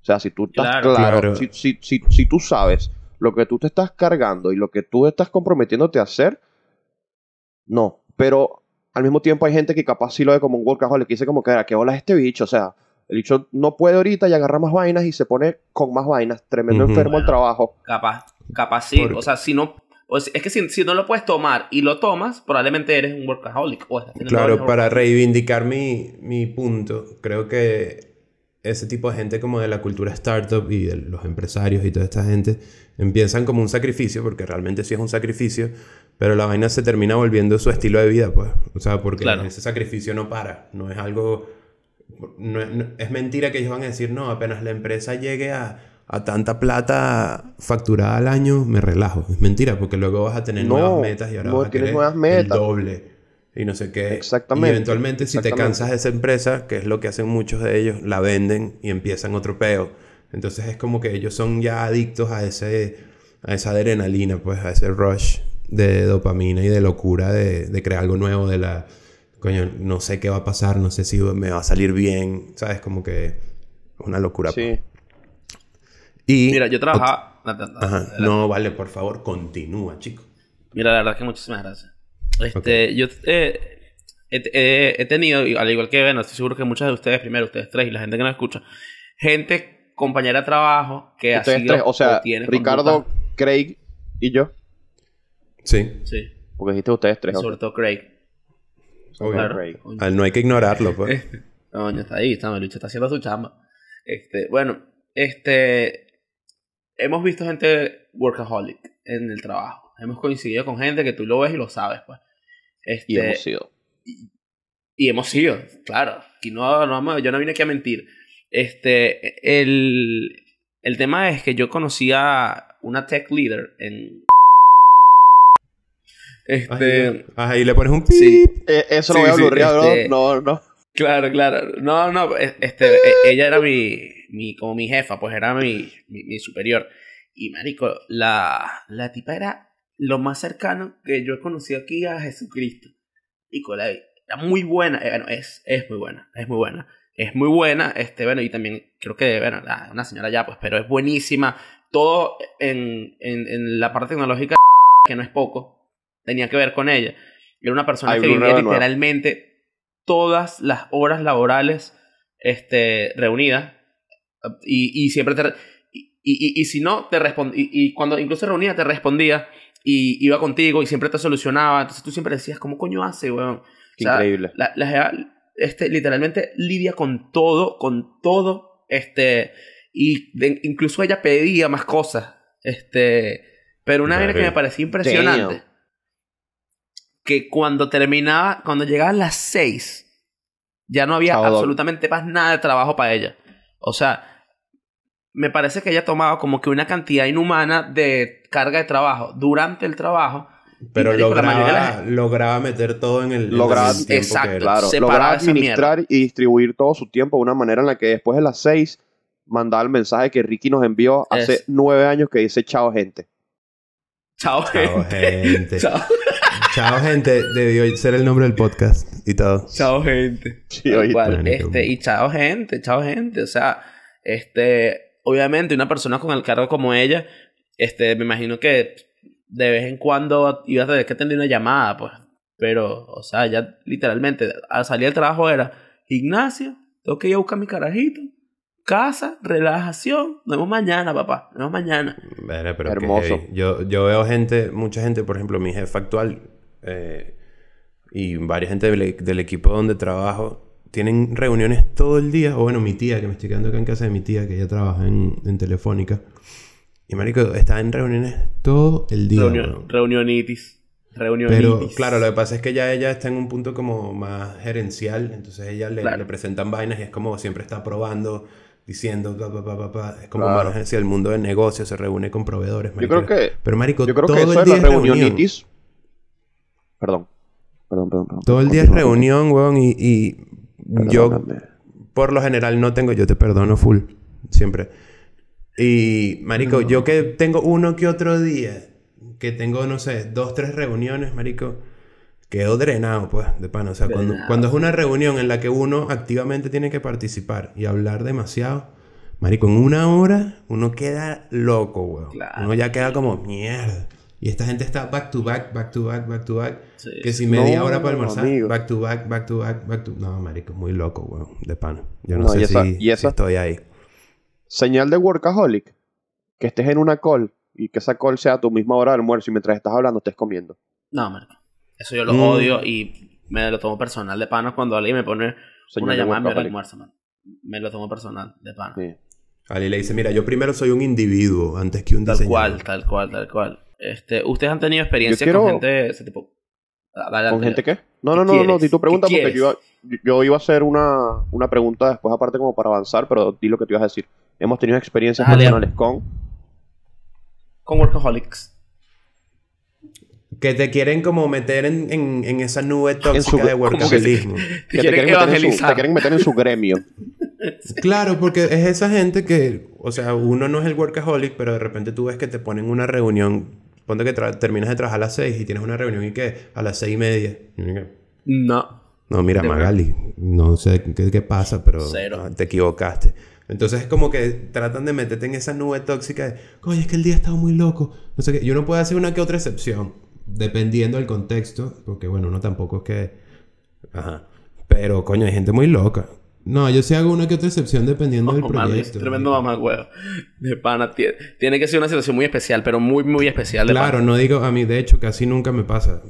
O sea, si tú estás Claro. claro, Claro. Si, si, si, si tú sabes lo que tú te estás cargando y lo que tú estás comprometiéndote a hacer, no. Pero al mismo tiempo hay gente que capaz sí lo ve como un workaholic y dice como que, "Ah, ¿qué bola es este bicho? O sea, el bicho no puede ahorita y agarra más vainas y se pone con más vainas, tremendo enfermo al trabajo. Capaz, capaz sí. O sea, si no. O sea, es que si, si no lo puedes tomar y lo tomas, probablemente eres un workaholic. O estás teniendo Claro, para reivindicar mi, mi punto, creo que ese tipo de gente como de la cultura startup y de los empresarios y toda esta gente empiezan como un sacrificio, porque realmente sí es un sacrificio, pero la vaina se termina volviendo su estilo de vida, pues. O sea, porque Claro. ese sacrificio no para, no es algo... no- es mentira que ellos van a decir, no, apenas la empresa llegue a, a tanta plata facturada al año, me relajo. Es mentira, porque luego vas a tener No, nuevas metas y ahora no vas a querer nuevas el metas. doble y no sé qué. Exactamente, Y eventualmente si te cansas de esa empresa, que es lo que hacen muchos de ellos, la venden y empiezan otro peo. Entonces es como que ellos son ya adictos a ese a esa adrenalina, pues a ese rush de dopamina y de locura de, de crear algo nuevo, de la coño, no sé qué va a pasar, no sé si me va a salir bien, ¿sabes? Como que es una locura. pues. Sí. Y Mira, yo trabajaba. Ajá. No, vale, por favor, continúa, chico. Mira, la verdad que muchísimas gracias. Este, yo eh, he, he- he tenido, al igual que, bueno, estoy seguro que muchos de ustedes, primero ustedes tres y la gente que nos escucha, gente, compañera de trabajo, que ha Ustedes sido tres, o sea, tiene Ricardo, Craig y yo. Sí, Sí, Porque dijiste ustedes tres. sobre todo Craig. obvio. Claro. Craig. Coño. Ah, No hay que ignorarlo, pues. Coño, está ahí, está, el bicho está haciendo su chamba. Este, bueno, este, hemos visto gente workaholic en el trabajo. Hemos coincidido con gente que tú lo ves y lo sabes, pues. Este, Y hemos sido. Y hemos sido, claro. Y no, no, yo no vine aquí a mentir. Este, el, el tema es que yo conocí a una tech leader en... Este, Ahí, ahí le pones un pi. sí, Eh, eso lo Sí, voy a sí, blurrear, ¿no? este- No, no. claro, claro. No, no, e- este, e- ella era mi, mi, como mi jefa, pues era mi, mi, mi superior. Y marico, la, la tipa era lo más cercano que yo he conocido aquí a Jesucristo. Y la era muy buena, eh, bueno, es, es muy buena, es muy buena. Es muy buena, este, bueno, y también creo que, bueno, la- una señora ya, pues, pero es buenísima. Todo en, en, en la parte tecnológica, que no es poco, tenía que ver con ella. Era una persona que vivía literalmente todas las horas laborales este, reunidas. Y, y siempre te... Y, y, y si no, te respondía... Y, cuando incluso reunida, te respondía y iba contigo y siempre te solucionaba. Entonces tú siempre decías, ¿cómo coño hace, weón? Qué O sea, increíble. La, la este, literalmente lidia con todo, con todo, este, y de- incluso ella pedía más cosas, este, pero una vaina que me parecía impresionante, Damn. que cuando terminaba, cuando llegaban las seis, ya no había absolutamente más nada de trabajo para ella. O sea, me parece que ella tomaba como que una cantidad inhumana de carga de trabajo durante el trabajo. Pero marico, la mayoría de la lograba, lograba meter todo en el, Lograba- en el tiempo Exacto. que era. Claro, esa administrar y distribuir todo su tiempo de una manera en la que después de las seis mandaba el mensaje que Ricky nos envió hace Es- nueve años que dice chao gente. Chao, Chao, gente. gente. Chao. Chao, gente. Debió ser el nombre del podcast y todo. Chao, gente. Sí. Este, y chao, gente, chao, gente. O sea, Este, obviamente, una persona con el cargo como ella, este, me imagino que de vez en cuando iba a tener que atender una llamada, pues. Pero, o sea, ya literalmente, al salir del trabajo era, Ignacio, tengo que ir a buscar mi carajito, casa, relajación, nos vemos mañana, papá, nos vemos mañana. Verga, pero qué Hermoso. heavy. Yo, yo veo gente, mucha gente, por ejemplo, mi jefe actual eh, y varias gente del, del equipo donde trabajo tienen reuniones todo el día. O bueno, mi tía, que me estoy quedando acá en casa de mi tía, que ella trabaja en, en Telefónica. Y marico, está en reuniones todo el día. Reunión, reunionitis. Reunionitis. Pero claro, lo que pasa es que ya ella está en un punto como más gerencial, entonces ella le, Claro. le presentan vainas y es como siempre está probando, diciendo, pa, pa, pa, pa, pa. es como Claro. más el mundo del negocio, se reúne con proveedores. Yo creo que, Pero marico, yo creo todo que el eso de día la es reunión. Perdón. Perdón, perdón, perdón. Todo el día es reunión, weón, y, y yo por lo general no tengo, yo te perdono full, siempre. Y, marico, yo que tengo uno que otro día, que tengo, no sé, dos, tres reuniones, marico, quedo drenado, pues, de pana. O sea, cuando, cuando es una reunión en la que uno activamente tiene que participar y hablar demasiado, marico, en una hora uno queda loco, weón. Claro. Uno ya queda como, mierda. Y esta gente está back to back, back to back, back to back. Sí, que si media No, hora para almorzar, amigo. back to back, back to back, back to... No, marico, muy loco, weón, de pana. Yo no, No, sé y esa- si, y esa- si estoy ahí. Señal de workaholic. Que estés en una call y que esa call sea a tu misma hora de almuerzo y mientras estás hablando estés comiendo. No, marico. Eso yo lo Mm. odio y me lo tomo personal de panas cuando alguien me pone Señal una llamada en almuerzo, man. Me lo tomo personal de panas. Sí. Ali le dice, mira, yo primero soy un individuo antes que un Tal diseñador. cual, tal cual, tal cual. Este, ¿Ustedes han tenido experiencia quiero- con gente de ese tipo? Ah, ¿Con gente qué? No, ¿Qué no, no, no, di tu pregunta ¿Qué porque yo iba, yo iba a hacer una, una pregunta después aparte como para avanzar, pero di lo que te ibas a decir. Hemos tenido experiencias Dale. personales con... Con workaholics. Que te quieren como meter en, en, en esa nube tóxica su- de como que- workaholismo. Que te quieren, meter en su, evangelizar. te quieren meter en su gremio. Claro, porque es esa gente que, o sea, uno no es el workaholic, pero de repente tú ves que te ponen una reunión, ponte que terminas de trabajar a las 6 y tienes una reunión y que a las seis y media. No. No, mira, Magali, no sé qué, qué pasa, pero Cero. te equivocaste. Entonces es como que tratan de meterte en esa nube tóxica de, oye, es que el día ha estado muy loco. No sé qué. Y uno puede hacer una que otra excepción, dependiendo del contexto, porque bueno, uno tampoco es que... Ajá. Pero, coño, hay gente muy loca. No, yo sí hago una que otra excepción dependiendo del Oh, mano, es proyecto. tremendo mamagüeo. De pana. Tiene, que ser una situación muy especial, pero muy, muy especial. De Claro, pana. no digo, a mí de hecho casi nunca me pasa,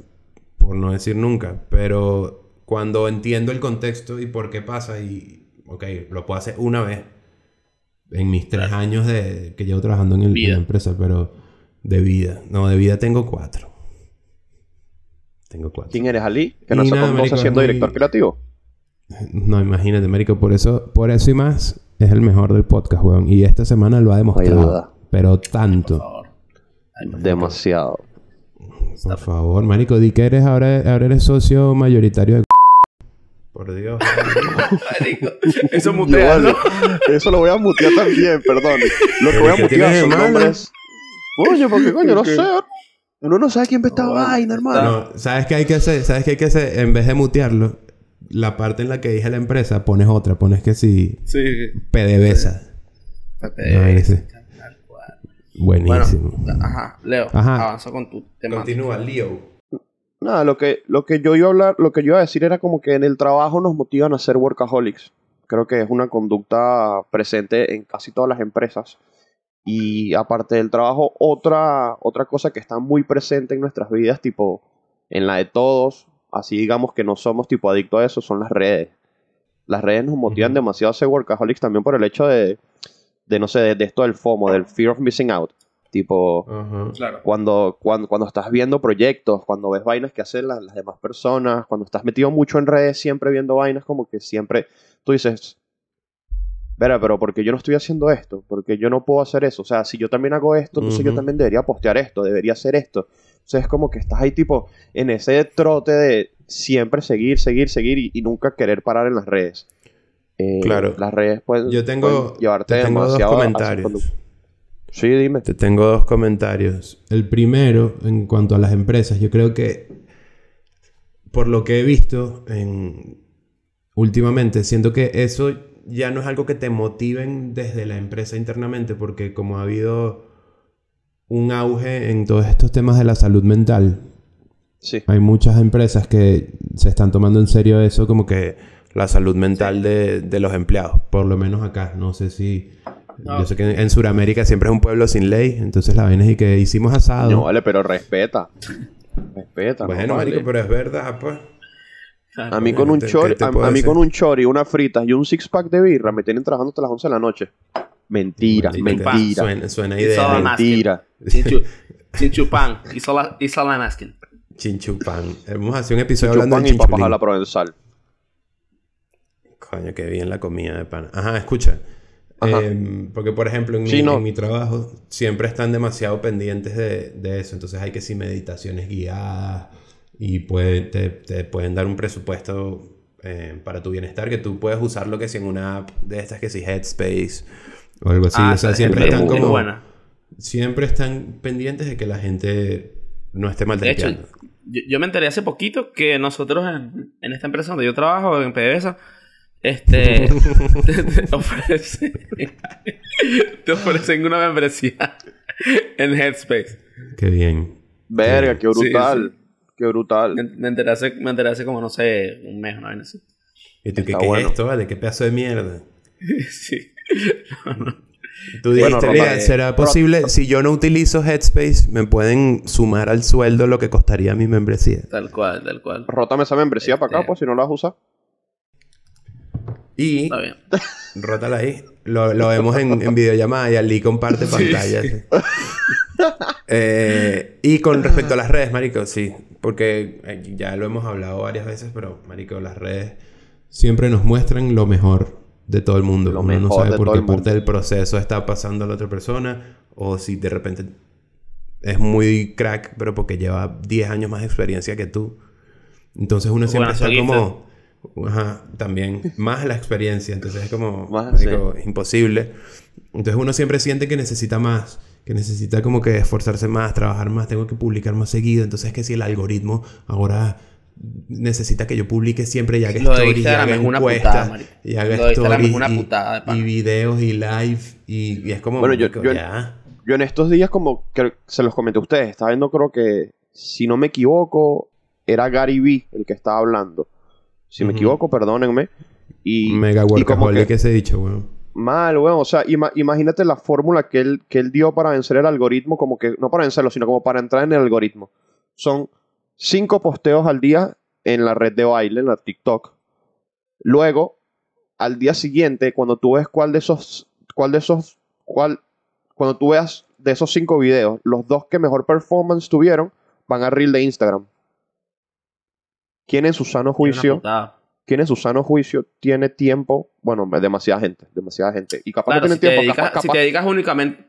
por no decir nunca, pero cuando entiendo el contexto y por qué pasa y, ok, lo puedo hacer una vez en mis tres años de que llevo trabajando en, el- en Vida. la empresa, pero de vida, no, de vida tengo cuatro. Tengo cuatro. ¿Quién eres, Ali? Que no nada, conoce marico, siendo es muy- director creativo. No, imagínate, marico, por eso, por eso y más es el mejor del podcast, weón. Y esta semana lo ha demostrado. Pero Por tanto. Demasiado. Por favor, marico, di que eres ahora, ahora eres socio mayoritario de... Por Dios. Marico, Eso mutea. ¿no? Eso lo voy a mutear también, perdón. Lo que voy a ¿Qué mutear son nombres. Coño, porque coño, no sé. Uno no sabe quién ve esta vaina, hermano. No, ¿sabes qué hay que hacer? ¿Sabes qué hay que hacer? En vez de mutearlo, la parte en la que dije la empresa, pones otra. Pones que sí, Sí. PDVSA. Cual. Buenísimo. Bueno, ajá. Leo, Ajá. avanza con tu tema. Continúa, Leo. Nada, lo que, lo que yo iba a hablar, lo que yo iba a decir era como que en el trabajo nos motivan a ser workaholics. Creo que es una conducta presente en casi todas las empresas. Y aparte del trabajo, otra, otra cosa que está muy presente en nuestras vidas, tipo en la de todos, así digamos que no somos tipo adictos a eso, son las redes. Las redes nos motivan demasiado a ser workaholics también por el hecho de, de no sé, de, de esto del FOMO, del fear of missing out. Tipo. Claro. cuando, cuando, cuando estás viendo proyectos, cuando ves vainas que hacen las, las demás personas, cuando estás metido mucho en redes, siempre viendo vainas, como que siempre tú dices, Verá, pero porque yo no estoy haciendo esto, porque yo no puedo hacer eso. O sea, si yo también hago esto, entonces yo Ujú. también debería postear esto, debería hacer esto. O sea, es como que estás ahí tipo en ese trote de siempre seguir, seguir, seguir y, y nunca querer parar en las redes. Eh, Claro. Las redes pueden, Yo tengo, pueden llevarte te tengo dos demasiado comentarios. Sí, dime. Te tengo dos comentarios. El primero, en cuanto a las empresas, yo creo que por lo que he visto en... últimamente, siento que eso ya no es algo que te motiven desde la empresa internamente, porque como ha habido un auge en todos estos temas de la salud mental, Sí. hay muchas empresas que se están tomando en serio eso como que la salud mental de, de los empleados, por lo menos acá. No sé si... No. Yo sé que en, en Sudamérica siempre es un pueblo sin ley, entonces la vaina es y que hicimos asado. No, vale, pero respeta. Respeta. no bueno, vale. marico, pero es verdad, pues. Claro. A mí con un ¿Qué te- chori, a, a mí con un chori, una frita y un six pack de birra me tienen trabajando hasta las 11 de la noche. Mentira, mentira, Suena, suena idea. Mentira. Chinchu, Chinchupán. It's all I'm asking. Chinchupán. Vamos a hacer un episodio hablando Chupan de y papas a la provenzal. Coño, qué bien la comida de pana. Ajá, escucha. Ajá. Em, porque, por ejemplo, en mi, no. en mi trabajo siempre están demasiado pendientes de, de eso. Entonces hay que sí meditaciones guiadas y puede- te, te pueden dar un presupuesto eh, para tu bienestar que tú puedes usarlo que si en una app de estas que si Headspace o algo así. Ah, o sea, siempre es están muy como... buena. Siempre están pendientes de que la gente no esté mal De hecho, tempeando. yo, yo me enteré hace poquito que nosotros en, en esta empresa donde yo trabajo, en PDVSA, este, te, te ofrecen, te ofrecen una membresía en Headspace. Qué bien. Verga, qué Sí, brutal. Qué brutal. Me, me enteré hace, me enteré hace como, no sé, un mes, una vez así. ¿Y tú qué, qué bueno. es esto, vale? ¿Qué pedazo de mierda? sí. Tú dijiste, Bueno, mira, ¿será posible? Si yo no utilizo Headspace, ¿me pueden sumar al sueldo lo que costaría mi membresía? Tal cual, tal cual. Rótame esa membresía para acá, Este- pues si no la vas a usar. Y, Está bien. rótala ahí, lo, lo vemos en, en videollamada y Ali comparte pantalla. sí. Eh, y con respecto a las redes, marico, sí. Porque eh, ya lo hemos hablado varias veces, pero, marico, las redes siempre nos muestran lo mejor de todo el mundo. Lo Uno no sabe de por qué parte del proceso está pasando a la otra persona. O si de repente es muy crack, pero porque lleva 10 años más de experiencia que tú. Entonces uno siempre está como... Ajá, también. Más la experiencia. Entonces es como... Más, es imposible. Entonces uno siempre siente que necesita más. Que necesita como que esforzarse más, trabajar más. Tengo que publicar más seguido. Entonces que si el algoritmo ahora necesita que yo publique siempre y haga Lo stories y haga encuestas putada, y haga Lo stories y- putada videos y live y, y es como Bueno, yo- yo- ya. Yo en estos días, como que se los comenté a ustedes, estaba viendo, creo que, si no me equivoco, era Gary Vee el que estaba hablando. Si me equivoco, perdónenme. Y, Mega y como workaholic que, dicho, weón. mal, weón. O sea, ima- imagínate la fórmula que él, que él dio para vencer el algoritmo, como que, no para vencerlo, sino como para entrar en el algoritmo. Son cinco posteos al día en la red de baile, en la TikTok. Luego, al día siguiente, cuando tú ves cuál de esos, cuál de esos, cuál, cuando tú veas de esos cinco videos, los dos que mejor performance tuvieron, van a reel de Instagram. ¿Quién en su sano juicio, en su sano juicio tiene tiempo? Bueno, demasiada gente, demasiada gente. Y capaz Claro, no si tiene te, tiempo, dedicas, capaz- si te dedicas únicamente...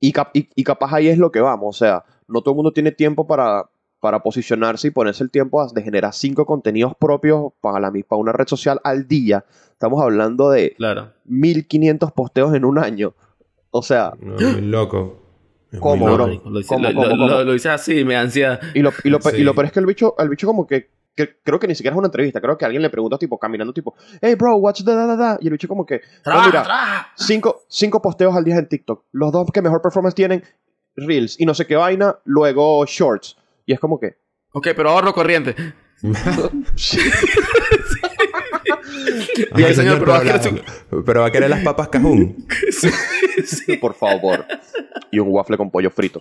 y, cap- y- y capaz ahí es lo que vamos. O sea, no todo el mundo tiene tiempo para, para posicionarse y ponerse el tiempo de generar cinco contenidos propios para, la, para una red social al día. Estamos hablando de Claro. 1500 posteos en un año. O sea, No, muy loco. Muy ¿Cómo, loco. bro? Lo, hice- ¿Cómo, lo- cómo, lo- cómo? lo- lo hice así, me da ansiedad. y lo, y lo, y lo peor es que el bicho, el bicho como que, que creo que ni siquiera es una entrevista. Creo que alguien le pregunta, tipo, caminando, tipo, hey, bro, watch the da, da, da. Y el bicho como que, "No, ¡Trabaja, mira, cinco, cinco posteos al día en TikTok. Los dos que mejor performance tienen, Reels. Y no sé qué vaina, luego Shorts. Y es como que... Ok, pero ahorro corriente. Ajá, Bien, señor, pero va a pero, querer la- pero va a querer las papas cajún. Por favor. Y un waffle con pollo frito.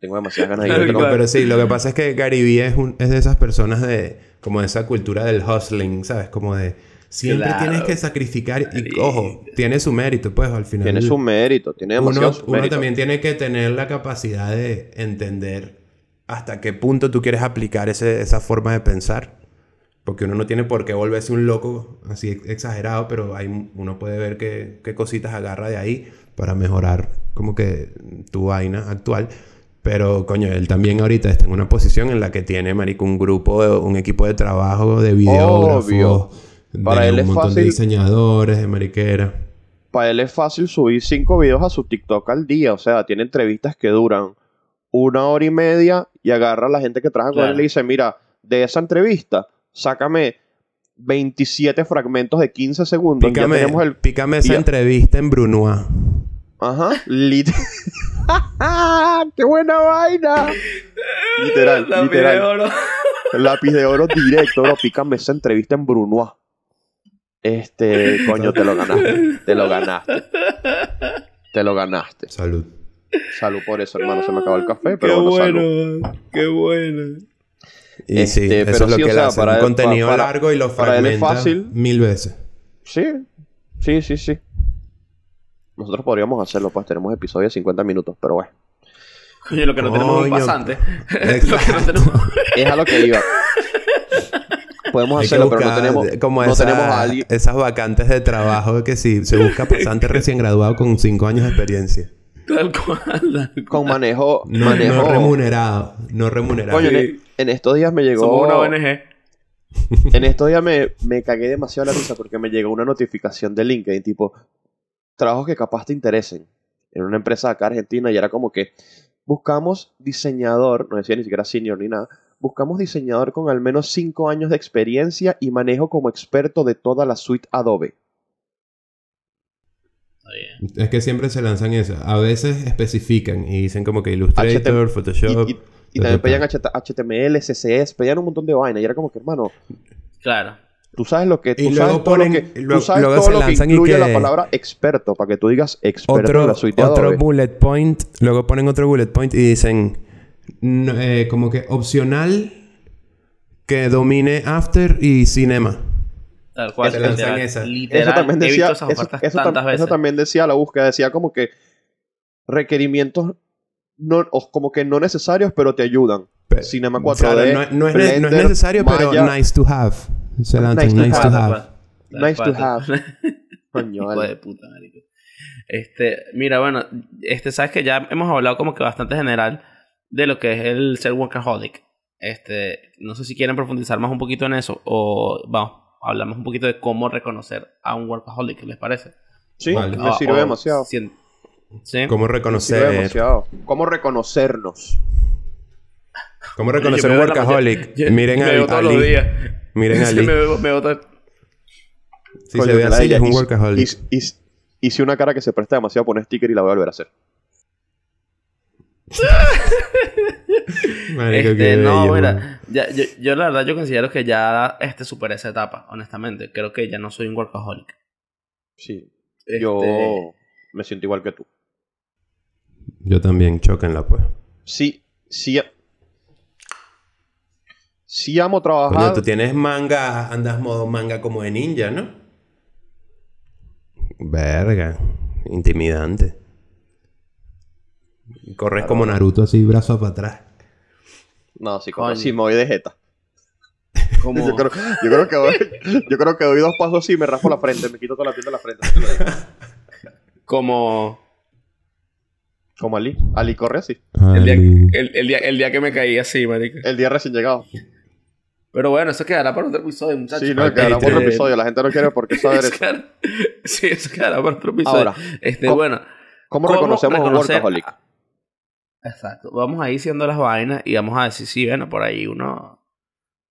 Tengo demasiadas ganas de ir. Claro, Pero, claro. pero sí, lo que pasa es que Gary Vee es, un- es de esas personas de... Como de esa cultura del hustling, ¿sabes? Como de... Siempre Claro. tienes que sacrificar... Y, ojo, tiene su mérito, pues, al final... Tiene su mérito, tiene demasiado uno, su uno mérito. también tiene que tener la capacidad de entender hasta qué punto tú quieres aplicar ese- esa forma de pensar. Porque uno no tiene por qué volverse un loco así ex- exagerado, pero hay, uno puede ver qué, qué cositas agarra de ahí para mejorar como que tu vaina actual. Pero, coño, él también ahorita está en una posición en la que tiene, marico, un grupo, de- un equipo de trabajo de videógrafos, Obvio. de Para él un es montón de fácil- diseñadores, de mariquera. Para él es fácil subir cinco videos a su TikTok al día. O sea, tiene entrevistas que duran una hora y media y agarra a la gente que trabaja con él y le dice, mira, de esa entrevista, sácame 27 fragmentos de 15 segundos. Pícame, ya tenemos el... pícame esa ya- entrevista en Brunois. Ajá. ¡Qué buena vaina! Literal, La literal. de oro. Lápiz de oro directo, bro. Pícame esa entrevista en Brunois. Este, coño, te lo ganaste. Te lo ganaste. Te lo ganaste. Salud. Salud por eso, hermano. Se me acabó el café, pero Qué bueno, salud. bueno, qué bueno. Y Este, sí, eso pero es lo sí, o que él sea, hace. para un él- contenido para- largo y lo para él es fragmenta fácil. mil veces. Sí, sí, sí, sí. Nosotros podríamos hacerlo, pues tenemos episodios de 50 minutos, pero bueno. Coño, lo que no tenemos es un pasante. lo que no Exacto. tenemos. Es a lo que iba. Podemos hacerlo, pero no tenemos, como no esa- tenemos a alguien. esas vacantes de trabajo que si se busca pasante recién graduado con 5 años de experiencia. Tal cual. tal Con manejo. No, manejo no remunerado. No remunerado. Coño, Sí. en, en estos días me llegó. Somos una ONG. En estos días me, me cagué demasiado la risa porque me llegó una notificación de LinkedIn, tipo, trabajos que capaz te interesen. En una empresa acá argentina y era como que buscamos diseñador, no decía ni siquiera senior ni nada, buscamos diseñador con al menos 5 años de experiencia y manejo como experto de toda la suite Adobe. Es que siempre se lanzan eso. A veces especifican y dicen como que Illustrator, HTML, Photoshop. Y, y- y ta, también ta, pedían HTML, CSS, pedían un montón de vaina. Y era como que, hermano, Claro. tú sabes lo que... Tú Y sabes luego todo lo ponen- que... tú luego- sabes luego todo se lo que lanzan y incluye que- la palabra experto, para que tú digas experto Otro, de la suite de otro Adobe. bullet point. Luego ponen otro bullet point y dicen no, eh, como que opcional que domine After y Cinema. Tal cual. Lanzan literal. eso también He decía, visto esas eso, ofertas eso tantas veces. eso también decía la búsqueda, decía como que requerimientos no, o como que no necesarios, pero te ayudan. Cinema 4D, Claro, no, no es, no necesario, pero nice to have. Se lanzan Nice to nice to have. Nice to have. Coño, vale. de puta, marico. Este, mira, bueno, este, sabes que ya hemos hablado como que bastante general de lo que es el ser workaholic. Este, no sé si quieren profundizar más un poquito en eso o vamos, hablamos un poquito de cómo reconocer a un workaholic, ¿les parece? Sí, Vale. me O- sirve o demasiado. sien- ¿Sí? ¿Cómo Me sirve reconocer? demasiado. ¿Cómo reconocernos? ¿Cómo reconocer un en workaholic? yo- Miren me a veo todos los Ali. días. Miren a Ali. me veo- me veo todo- Si Coño, se ve así, es un hizo- workaholic. hizo- hizo- Hice una cara que se presta demasiado a poner sticker y la voy a volver a hacer. Marico, Este, qué no, bello, mira, ya- yo, yo la verdad yo considero que ya este superé esa etapa, honestamente. Creo que ya no soy un workaholic. Sí. Este, Yo me siento igual que tú. Yo también, chóquenla pues. Sí, sí. Sí amo Coño, trabajar. tú tienes manga, andas modo manga como de ninja, ¿no? Verga, intimidante. Corres como Naruto así, brazo para atrás. No, sí, como si me voy de jeta. como- Yo creo, yo creo que doy, yo creo que doy dos pasos así y me raspo la frente, me quito toda la piel de la frente. como Como Ali. Ali corre así. el día, el, el día, el día que me caí así, marico. El día recién llegado. Pero bueno, eso quedará para otro episodio, muchachos. Sí, no, Ok, que hagamos otro episodio. La gente no quiere por qué saber Eso quedará- sí, eso quedará para otro episodio. Ahora, este, ¿cómo- bueno. ¿Cómo, ¿Cómo reconocemos a un workaholic? Exacto. Vamos a ir siendo las vainas y vamos a decir, sí, bueno, por ahí uno...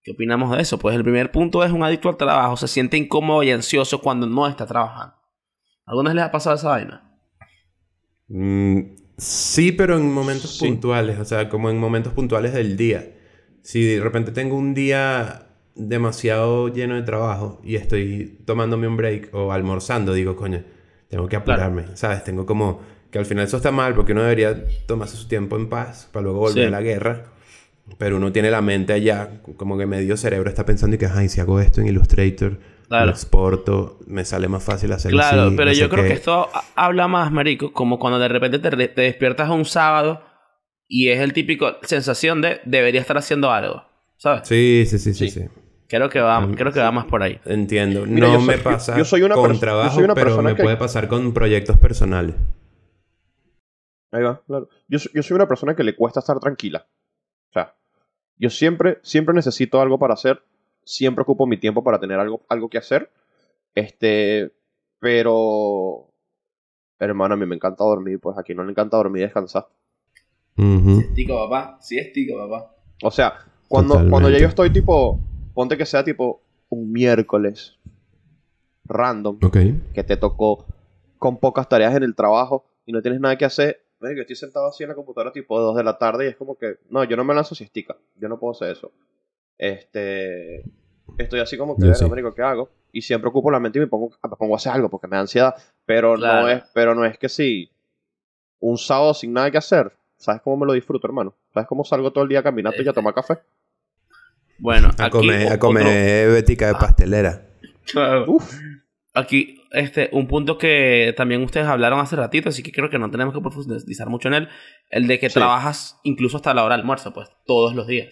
¿Qué opinamos de eso? Pues el primer punto es un adicto al trabajo. Se siente incómodo y ansioso cuando no está trabajando. ¿Alguna vez les ha pasado esa vaina? Mm, sí, pero en momentos Sí. puntuales, o sea, como en momentos puntuales del día. Si de repente tengo un día demasiado lleno de trabajo y estoy tomándome un break o almorzando, digo, coño, tengo que Claro. apurarme, ¿sabes? Tengo como que al final eso está mal porque uno debería tomarse su tiempo en paz para luego volver Sí. a la guerra. Pero uno tiene la mente allá, como que medio cerebro está pensando y que, ay, si hago esto en Illustrator, Claro. lo exporto, me sale más fácil hacerlo Claro, así, pero no yo creo qué". que esto ha- habla más, marico, como cuando de repente te, re- te despiertas un sábado y es el típico sensación de debería estar haciendo algo, ¿sabes? Sí, sí, sí, sí, Sí. sí. Creo que va, creo que va más por ahí. Entiendo. Mira, no yo soy- me yo- pasa yo soy una con perso- yo trabajo, soy una pero persona me que- puede pasar con proyectos personales. Ahí va, claro. Yo, soy- yo soy una persona que le cuesta estar tranquila. O sea, yo siempre, siempre necesito algo para hacer. Siempre ocupo mi tiempo para tener algo, algo que hacer. Este, pero... Hermano, a mí me encanta dormir. Pues aquí no le encanta dormir y descansar. Ujú. Tico, papá. Sí es tico, papá. O sea, cuando, cuando ya yo estoy tipo... Ponte que sea tipo un miércoles random Ok. que te tocó con pocas tareas en el trabajo y no tienes nada que hacer, marico, yo estoy sentado así en la computadora tipo 2 de la tarde y es como que, no, yo no me lanzo siestica, yo no puedo hacer eso. Este, estoy así como que, Yo "Verga, sí. marico, ¿qué hago? Y siempre ocupo la mente y me pongo, me pongo a hacer algo porque me da ansiedad, pero Claro. no es, pero no es que si un sábado sin nada que hacer, ¿sabes cómo me lo disfruto, hermano? ¿Sabes cómo salgo todo el día caminando y a tomar café? Bueno, A aquí comer, a otro- comer bética de pastelera. Claro. Uf, Aquí, este, un punto que también ustedes hablaron hace ratito, así que creo que no tenemos que profundizar mucho en él, el de que Sí. trabajas incluso hasta la hora del almuerzo, pues, todos los días.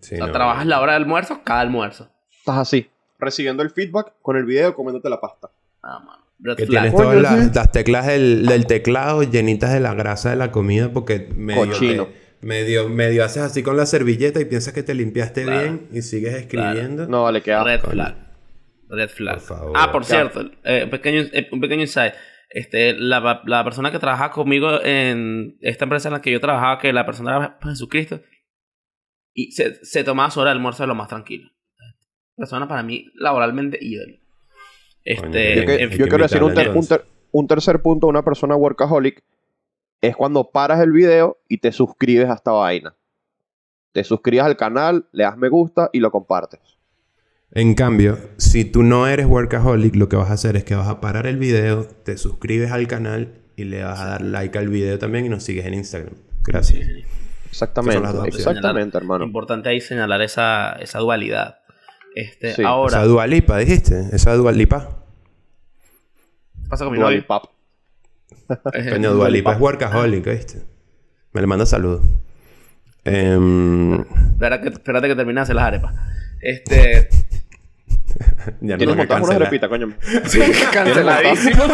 Sí, o sea, no. trabajas la hora del almuerzo, cada almuerzo. estás así, recibiendo el feedback con el video comiéndote la pasta. Ah, mano. Red Que flag. tienes todas las, teclas del, del teclado llenitas de la grasa de la comida porque medio, Cochino. te- medio, medio haces así con la servilleta y piensas que te limpiaste Claro. bien y sigues escribiendo. No, vale, queda. Red flag. Red flag. Por favor. Ah, por Ya. cierto, eh, un pequeño, eh, un pequeño insight. Este, la, la persona que trabajaba conmigo en esta empresa en la que yo trabajaba, que la persona era Jesucristo, y se, se tomaba su hora de almuerzo de lo más tranquilo. Persona para mí laboralmente ídolo. Este, Yo, que- en fin, yo quiero decir un, ter- un ter- un tercer punto de una persona workaholic es cuando paras el video y te suscribes a esta vaina. Te suscribes al canal, le das me gusta y lo compartes. En cambio, si tú no eres workaholic, lo que vas a hacer es que vas a parar el video, te suscribes al canal y le vas a dar like al video también y nos sigues en Instagram. Gracias. Exactamente, las dos opciones. exactamente, hermano. Importante ahí señalar esa, esa dualidad. Este, Sí, ahora, Esa Dualipa, dijiste. Esa Dualipa. ¿qué pasa con mi Dua novio? Lipa. Coño, Dualipa es workaholic, ¿viste? Me le manda saludos. Em, Espera que, espérate que hacer las arepas. Este. ya ¿Tienes me montadas una repita, coño? Sí, canceladísimo.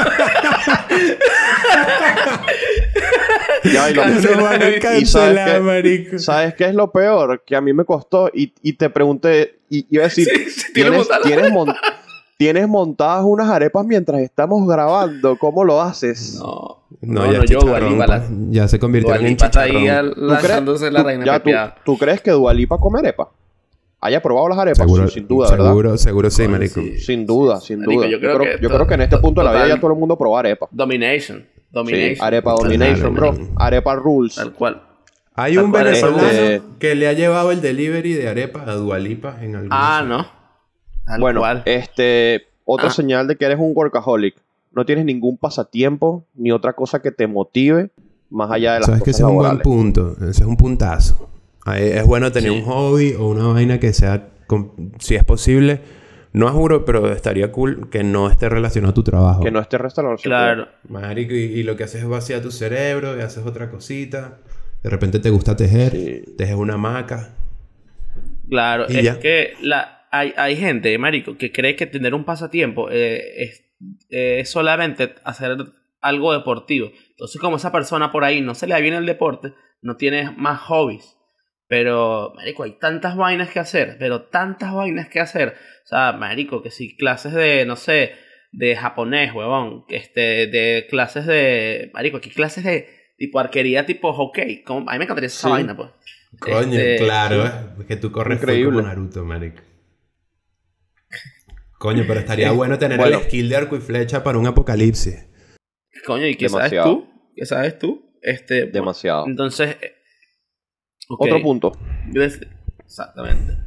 Ya, y lo- No van a ¿Y sabes cancelar, qué? marico. ¿Sabes qué es lo peor? Que a mí me costó y, y te pregunté, y iba a decir, Sí, sí, tiene ¿tienes, montadas. tienes, mon- tienes montadas unas arepas mientras estamos grabando? ¿Cómo lo haces? No, No, no, ya no, yo chicharrón, Dualipa la. Ya se convirtieron en Dualipa está ahí chicharrón. al- ¿Tú crees, lanzándose la tú- reina ya, tú, tú crees que Dualipa come arepa? ¿Haya probado las arepas? Seguro, Sí, sin duda, ¿verdad? seguro, seguro sí, marico. sí. Sin duda, sin Marico, duda. yo Yo creo creo, que yo creo que en este to- punto de la vida ya todo el mundo probó arepa. Domination. Sí, Domination. arepa domination, bro. Arepa rules. Tal cual. Hay Tal un cual, venezolano este- que le ha llevado el delivery de arepas a Dualipa en algún Ah, no. Tal Bueno, cual. este, otra Ah. señal de que eres un workaholic. No tienes ningún pasatiempo ni otra cosa que te motive más allá de las Sabes que ese es un buen punto. Ese es un puntazo. Es bueno tener Sí. un hobby o una vaina que sea, si es posible, no juro, pero estaría cool que no esté relacionado a tu trabajo. Que no esté restaurado. Claro. Marico, y, y lo que haces es vaciar tu cerebro y haces otra cosita. De repente te gusta tejer, Sí. tejes una hamaca. Claro, Y es ya. que la, hay, hay gente, marico, que cree que tener un pasatiempo eh, es, eh, es solamente hacer algo deportivo. Entonces, como esa persona por ahí no se le da bien el deporte, no tiene más hobbies. Pero, marico, hay tantas vainas que hacer, pero tantas vainas que hacer. O sea, marico, que si clases de, no sé, de japonés, huevón, este, de clases de, marico, aquí clases de tipo arquería, tipo hockey. Como, a mí me encantaría esa Sí. vaina, pues. Coño, Este, claro, ¿eh? que tú corres como Naruto, marico. Coño, pero estaría bueno tener Bueno. el skill de arco y flecha para un apocalipsis. Coño, ¿y qué sabes tú? ¿Qué sabes tú? Este, Demasiado. Entonces. Otro punto. Exactamente.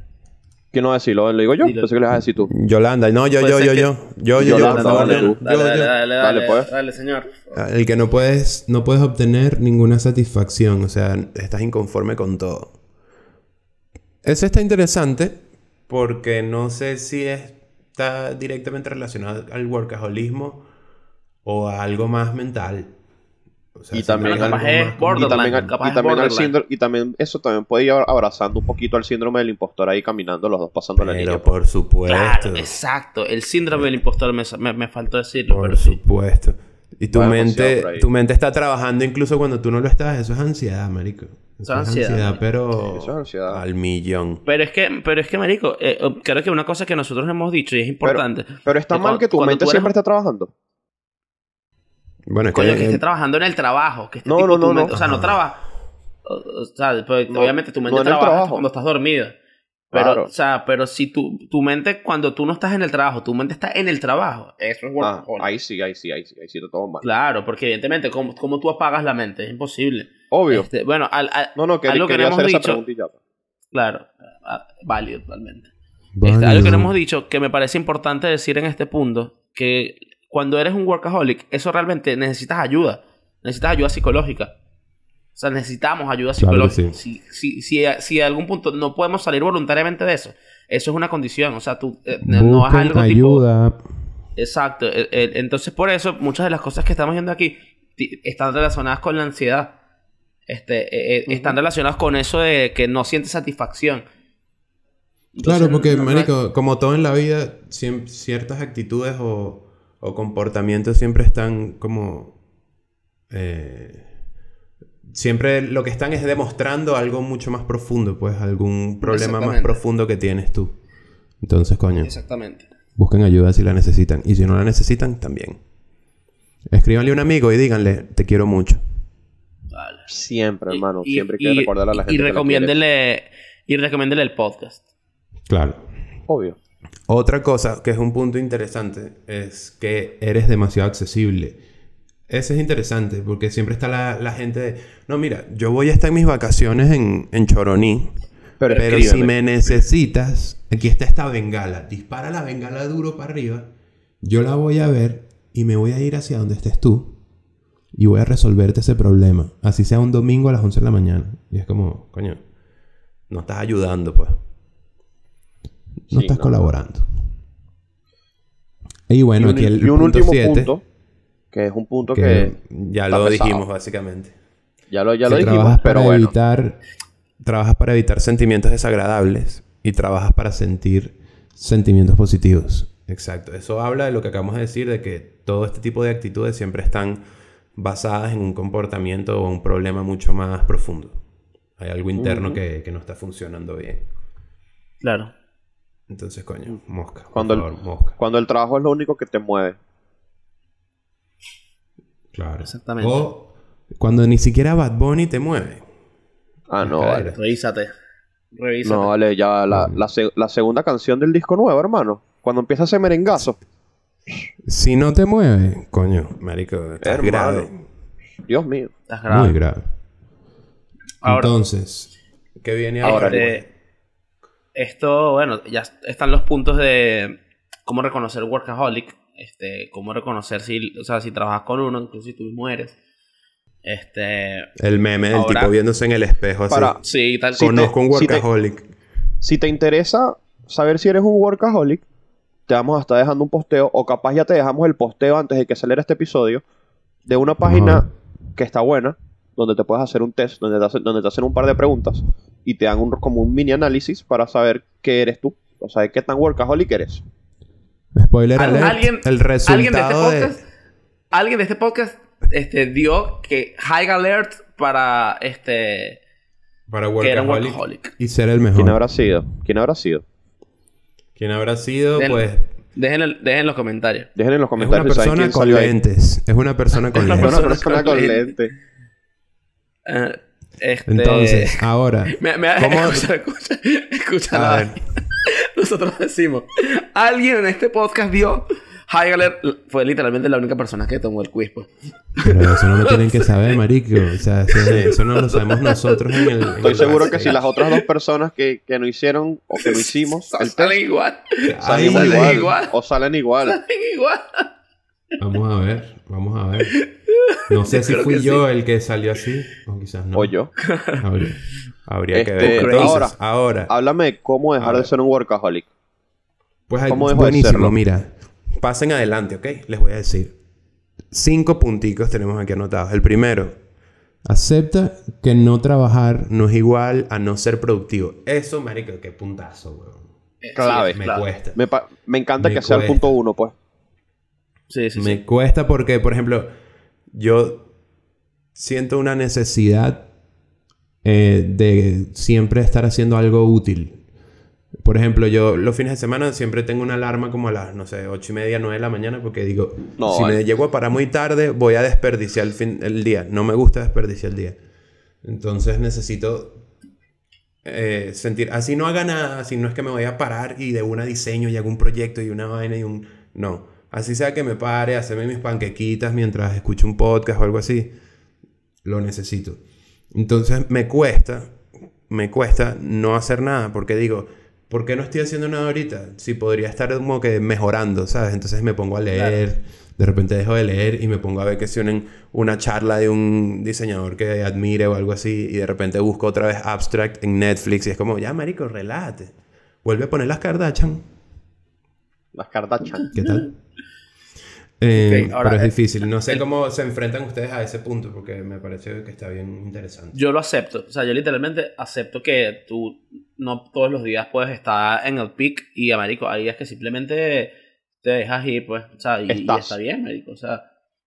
¿Quién no va a decirlo? ¿Lo digo yo? Dilo. Pensé que lo ibas a decir tú. Yolanda, no, yo, yo, yo, yo, yo, yo, yo, Yolanda, por favor, dale yo, tú. Dale, dale, dale, Dale, dale, pues. dale, señor. El que no puedes, no puedes obtener ninguna satisfacción, o sea, estás inconforme con todo. Ese está interesante porque no sé si está directamente relacionado al workaholismo o a algo más mental. O sea, Y también al- es Y también, al- capaz y es también al borderline. síndrome, y también eso también puede ir abrazando un poquito al síndrome del impostor ahí caminando los dos pasando la línea. Pero por supuesto. Claro, exacto. El síndrome del impostor me, me, me faltó decirlo, Por sí. supuesto. Y tu mente, tu mente está trabajando incluso cuando tú no lo estás. Eso es ansiedad, marico. Eso, es ansiedad, pero Eso es ansiedad. al millón. Pero es que, pero es que, marico, eh, eh, creo que una cosa que nosotros hemos dicho y es importante. Pero está que mal cuando- que tu mente tú eres- siempre esté trabajando. Bueno, es Coño, que que, esté trabajando en el trabajo. Que esté No, tipo no, tu no, mente- no. O sea, no trabaja. O, o sea, pues, No, obviamente tu mente trabaja cuando estás dormido. Pero, Claro. o sea, pero si tu, tu mente, cuando tú no estás en el trabajo, tu mente está en el trabajo. Eso es Ah, workaholic. ahí sí, ahí sí, ahí sí, ahí sí te todo mal. Claro, porque evidentemente, ¿cómo, cómo tú apagas la mente? Es imposible. Obvio. Este, bueno, al, al- no, no, que, algo que quería no hemos hacer esa dicho- preguntilla. claro, ah, válido totalmente. Este, algo que no hemos dicho que me parece importante decir en este punto, que cuando eres un workaholic, eso realmente necesitas ayuda. Necesitas ayuda psicológica. O sea, necesitamos ayuda Claro psicológica. Si, si, si, a- si a algún punto no podemos salir voluntariamente de eso, eso es una condición. O sea, tú eh, no Busquen algo tipo... ayuda. Exacto. Eh, eh, Entonces, por eso, muchas de las cosas que estamos viendo aquí están relacionadas con la ansiedad. Este, eh, eh, Están relacionadas con eso de que no sientes satisfacción. Claro, porque, no- no- marico, como todo en la vida, ciertas actitudes o, o comportamientos siempre están como... eh, siempre lo que están es demostrando algo mucho más profundo, pues algún problema más profundo que tienes tú. Entonces, coño, Exactamente. busquen ayuda si la necesitan. Y si no la necesitan, también. Escríbanle a un amigo y díganle, te quiero mucho. Vale. Siempre, hermano. Y- siempre hay y- que recordarle a la gente. Y que la recomiéndele, y recomiéndele el podcast. Claro. Obvio. Otra cosa que es un punto interesante es que eres demasiado accesible. Ese es interesante porque siempre está la, la gente de, no, mira, yo voy a estar en mis vacaciones en, en Choroní, Pero, pero si me necesitas, aquí está esta bengala, dispara la bengala duro para arriba, yo la voy a ver y me voy a ir hacia donde estés tú y voy a resolverte ese problema, así sea un domingo a las 11 de la mañana. Y es como, coño, no estás ayudando, pues. No Sí, estás no. colaborando. Y bueno, y un, aquí el y un punto último 7, punto, que es un punto que, que ya lo pesado. dijimos básicamente. ya lo, ya lo dijimos, trabajas pero para bueno. evitar trabajas para evitar sentimientos desagradables y trabajas para sentir sentimientos positivos. Exacto. Eso habla de lo que acabamos de decir de que todo este tipo de actitudes siempre están basadas en un comportamiento o un problema mucho más profundo. Hay algo interno que, que no está funcionando bien. Claro. Entonces, coño, mosca. Por Cuando el- mosca. Cuando el trabajo es lo único que te mueve. Claro. Exactamente. O cuando ni siquiera Bad Bunny te mueve. Ah, no, vale. Revísate. Revísate. No, vale, ya la, la, se- la segunda canción del disco nuevo, hermano. Cuando empieza ese merengazo. Si no te mueve, coño, marico, estás Hermano. grave. Dios mío. Estás grave. Muy grave. Ahora, Entonces, ¿qué viene Ahora, ahora? este, esto, bueno, ya están los puntos de cómo reconocer workaholic, este, cómo reconocer si, o sea, si trabajas con uno, incluso si tú mismo eres. Este, El meme del tipo viéndose en el espejo así. Para- sí, tal Conozco un si te- workaholic. Si te interesa saber si eres un workaholic, te vamos a estar dejando un posteo, o capaz ya te dejamos el posteo antes de que saliera este episodio, de una página que está buena, donde te puedes hacer un test, donde te hacen, donde te hacen un par de preguntas y te dan un, como un mini análisis para saber qué eres tú, o sea, qué tan workaholic eres. Spoiler Al- alert. alguien- el resultado alguien de este de- podcast, alguien de este podcast, este, dio que high alert para este para que era un workaholic, workaholic. y ser el mejor. ¿Quién habrá sido? ¿Quién habrá sido? ¿Quién habrá sido? Den- Pues Dejen, el- dejen en los comentarios. Dejen en los es una comentarios si saben persona con lentes. Es una persona con Es una Es lentes. una persona con con Eh, este, Entonces, ahora, Me, me- ¿Cómo? Escucha, escucha, escucha A la ver. Nosotros decimos, alguien en este podcast dio High. Fue literalmente la única persona que tomó el quiz, pues. pero eso no lo tienen que saber, marico. O sea, eso, eso no lo sabemos nosotros en el. en Estoy el seguro que si las otras dos personas que, que no hicieron o que no hicimos el Salen igual. salimos salen igual, igual. o salen igual. Salen igual. Vamos a ver, vamos a ver. No sé Yo si fui yo el que salió así, o quizás no. O yo. Habría, habría que Este, ver. Entonces, ahora- ahora, Háblame de cómo dejar A de ser un workaholic. pues hay- ¿cómo dejo de buenísimo, serlo? mira. Pasen adelante, ¿ok? Les voy a decir. Cinco punticos tenemos aquí anotados. El primero, acepta que no trabajar no es igual a no ser productivo. Eso, marico, qué puntazo, weón. Clave. Sí, Me clave. cuesta. Me, encanta Me que sea el punto uno, pues. Sí, sí, Me sí. cuesta porque, por ejemplo, yo siento una necesidad eh, de siempre estar haciendo algo útil. Por ejemplo, yo los fines de semana siempre tengo una alarma como a las, no sé, ocho y media, nueve de la mañana, porque digo, No, si vale. me llego a parar muy tarde, voy a desperdiciar el, fin, el día. No me gusta desperdiciar el día. Entonces necesito eh, sentir, así no haga nada, así no es que me voy a parar y de una diseño y hago un proyecto y una vaina y un... No, así sea que me pare, hacerme mis panquequitas mientras escucho un podcast o algo así, lo necesito. Entonces me cuesta, me cuesta no hacer nada porque digo, ¿por qué no estoy haciendo nada ahorita? Si podría estar como que mejorando, ¿sabes? Entonces me pongo a leer, de repente dejo de leer y me pongo a ver que si una, una charla de un diseñador que admire o algo así y de repente busco otra vez Abstract en Netflix y es como, ya, marico, relájate. Vuelve a poner las Kardashian. Las Kardashian. ¿Qué tal? Eh, ahora, pero es eh, difícil. No sé cómo se enfrentan ustedes a ese punto porque me parece que está bien interesante. Yo lo acepto. O sea, yo literalmente acepto que tú no todos los días puedes estar en el peak y, marico, hay días que simplemente te dejas ir, pues. O sea, y, está bien, marico. O sea,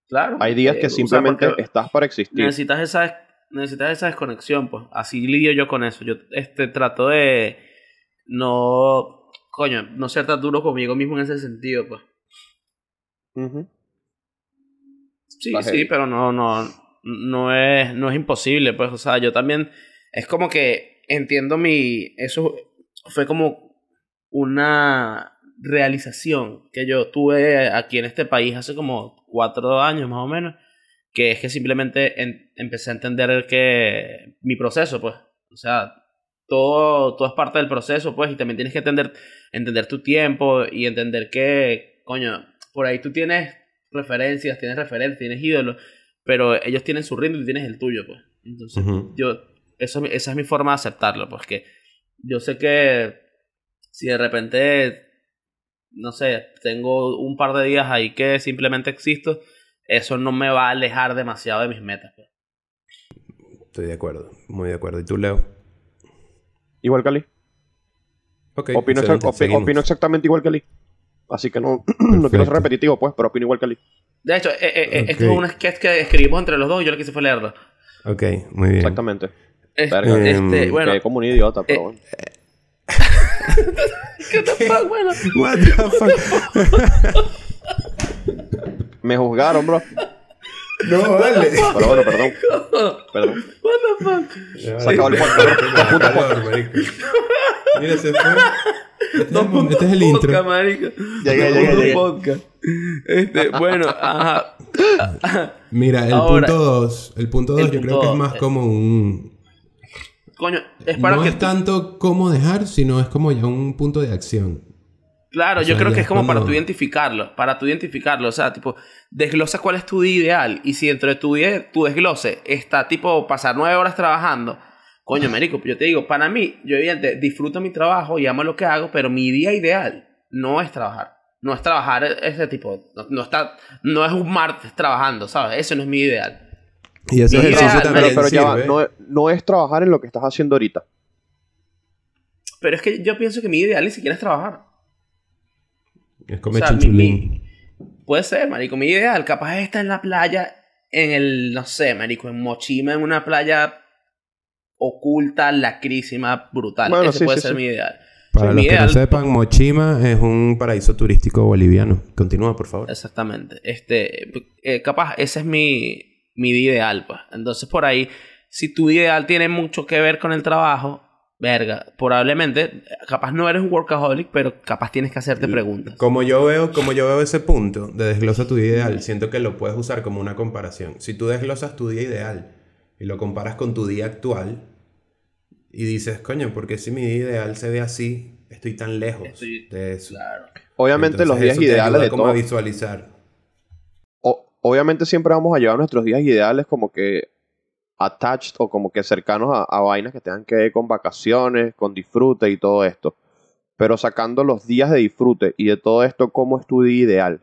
claro. Hay días eh, que o sea, simplemente estás para existir. necesitas esa necesitas esa desconexión, pues. Así lidio yo con eso. Yo este trato de no coño, no ser tan duro conmigo mismo en ese sentido, pues. Ujú. Sí, sí, pero no, no, no es, no es imposible, pues, o sea, yo también, es como que entiendo mi, eso fue como una realización que yo tuve aquí en este país hace como cuatro años más o menos, que es que simplemente en- empecé a entender que mi proceso, pues, o sea, todo, todo es parte del proceso, pues, y también tienes que entender, entender tu tiempo y entender que, coño, por ahí tú tienes referencias, tienes referencias, tienes ídolos, pero ellos tienen su ritmo y tienes el tuyo, pues. Entonces, yo, eso, esa es mi forma de aceptarlo, pues que yo sé que si de repente, no sé, tengo un par de días ahí que simplemente existo, eso no me va a alejar demasiado de mis metas. pues. Estoy de acuerdo, muy de acuerdo. ¿Y tú, Leo? Igual que Ali. Ok, Opino, opino exactamente igual que Ali. Así que no, no quiero ser repetitivo, pues, pero opino igual que Ali. De hecho, eh, eh, eh, esto es un sketch que escribimos entre los dos y yo lo que hice fue leerlo. Ok, muy bien. Exactamente. Este, Verga. este, Em, bueno, Quedé como un idiota, pero eh, bueno. ¿qué te pasa? Bueno, What the fuck? Me juzgaron, bro. No, vale. Pero bueno, perdón. Perdón. what the fuck? Se acabó el podcast. Mira, se fue. Este es Dos el, puntos este es el podcast, intro. marico. Llegué, Dos llegué, llegué. podcast. Este, bueno, ajá. Mira, el Ahora, punto 2. El punto 2 el yo creo que es más eh. como un... Coño, es para no que es tanto cómo dejar, sino es como ya un punto de acción. Claro, O yo creo que es como para tú identificarlo, para tú identificarlo, o sea, tipo, desglosa cuál es tu día ideal y si dentro de tu día, tu desglose está tipo pasar nueve horas trabajando, coño, marico, yo te digo, para mí, yo evidente disfruto mi trabajo y amo lo que hago, pero mi día ideal no es trabajar, no es trabajar ese tipo, no, no está, no es un martes trabajando, ¿sabes? Eso no es mi ideal. Y ese Mi ejercicio ideal, Pero, también pero ya va, no, es- no es trabajar en lo que estás haciendo ahorita. Pero es que yo pienso que mi ideal ni siquiera es trabajar. Es O comer sea, mi- chinchulín. mi- puede ser, marico. Mi ideal capaz es estar en la playa, en el, no sé, marico, en Mochima, en una playa oculta, lacrísima, brutal. Bueno, Ese sí, puede sí, ser sí. mi ideal. Para mi los que no sepan, Mochima es un paraíso turístico boliviano. Continúa, por favor. Exactamente. Este, eh, capaz, ese es mi, mi ideal, pues. Entonces, por ahí, si tu ideal tiene mucho que ver con el trabajo, verga, probablemente, capaz no eres un workaholic, pero capaz tienes que hacerte preguntas. Como yo veo, como yo veo ese punto de desglosa tu día ideal, siento que lo puedes usar como una comparación. Si tú desglosas tu día ideal y lo comparas con tu día actual y dices, coño, porque si mi día ideal se ve así, estoy tan lejos Estoy- de eso. Claro. Obviamente Entonces, los días eso te ideales ayuda de como todo. a visualizar. o- obviamente siempre vamos a llevar nuestros días ideales como que attached o como que cercanos a, a vainas que tengan que ver con vacaciones, con disfrute y todo esto. Pero sacando los días de disfrute y de todo esto, ¿cómo es tu día ideal?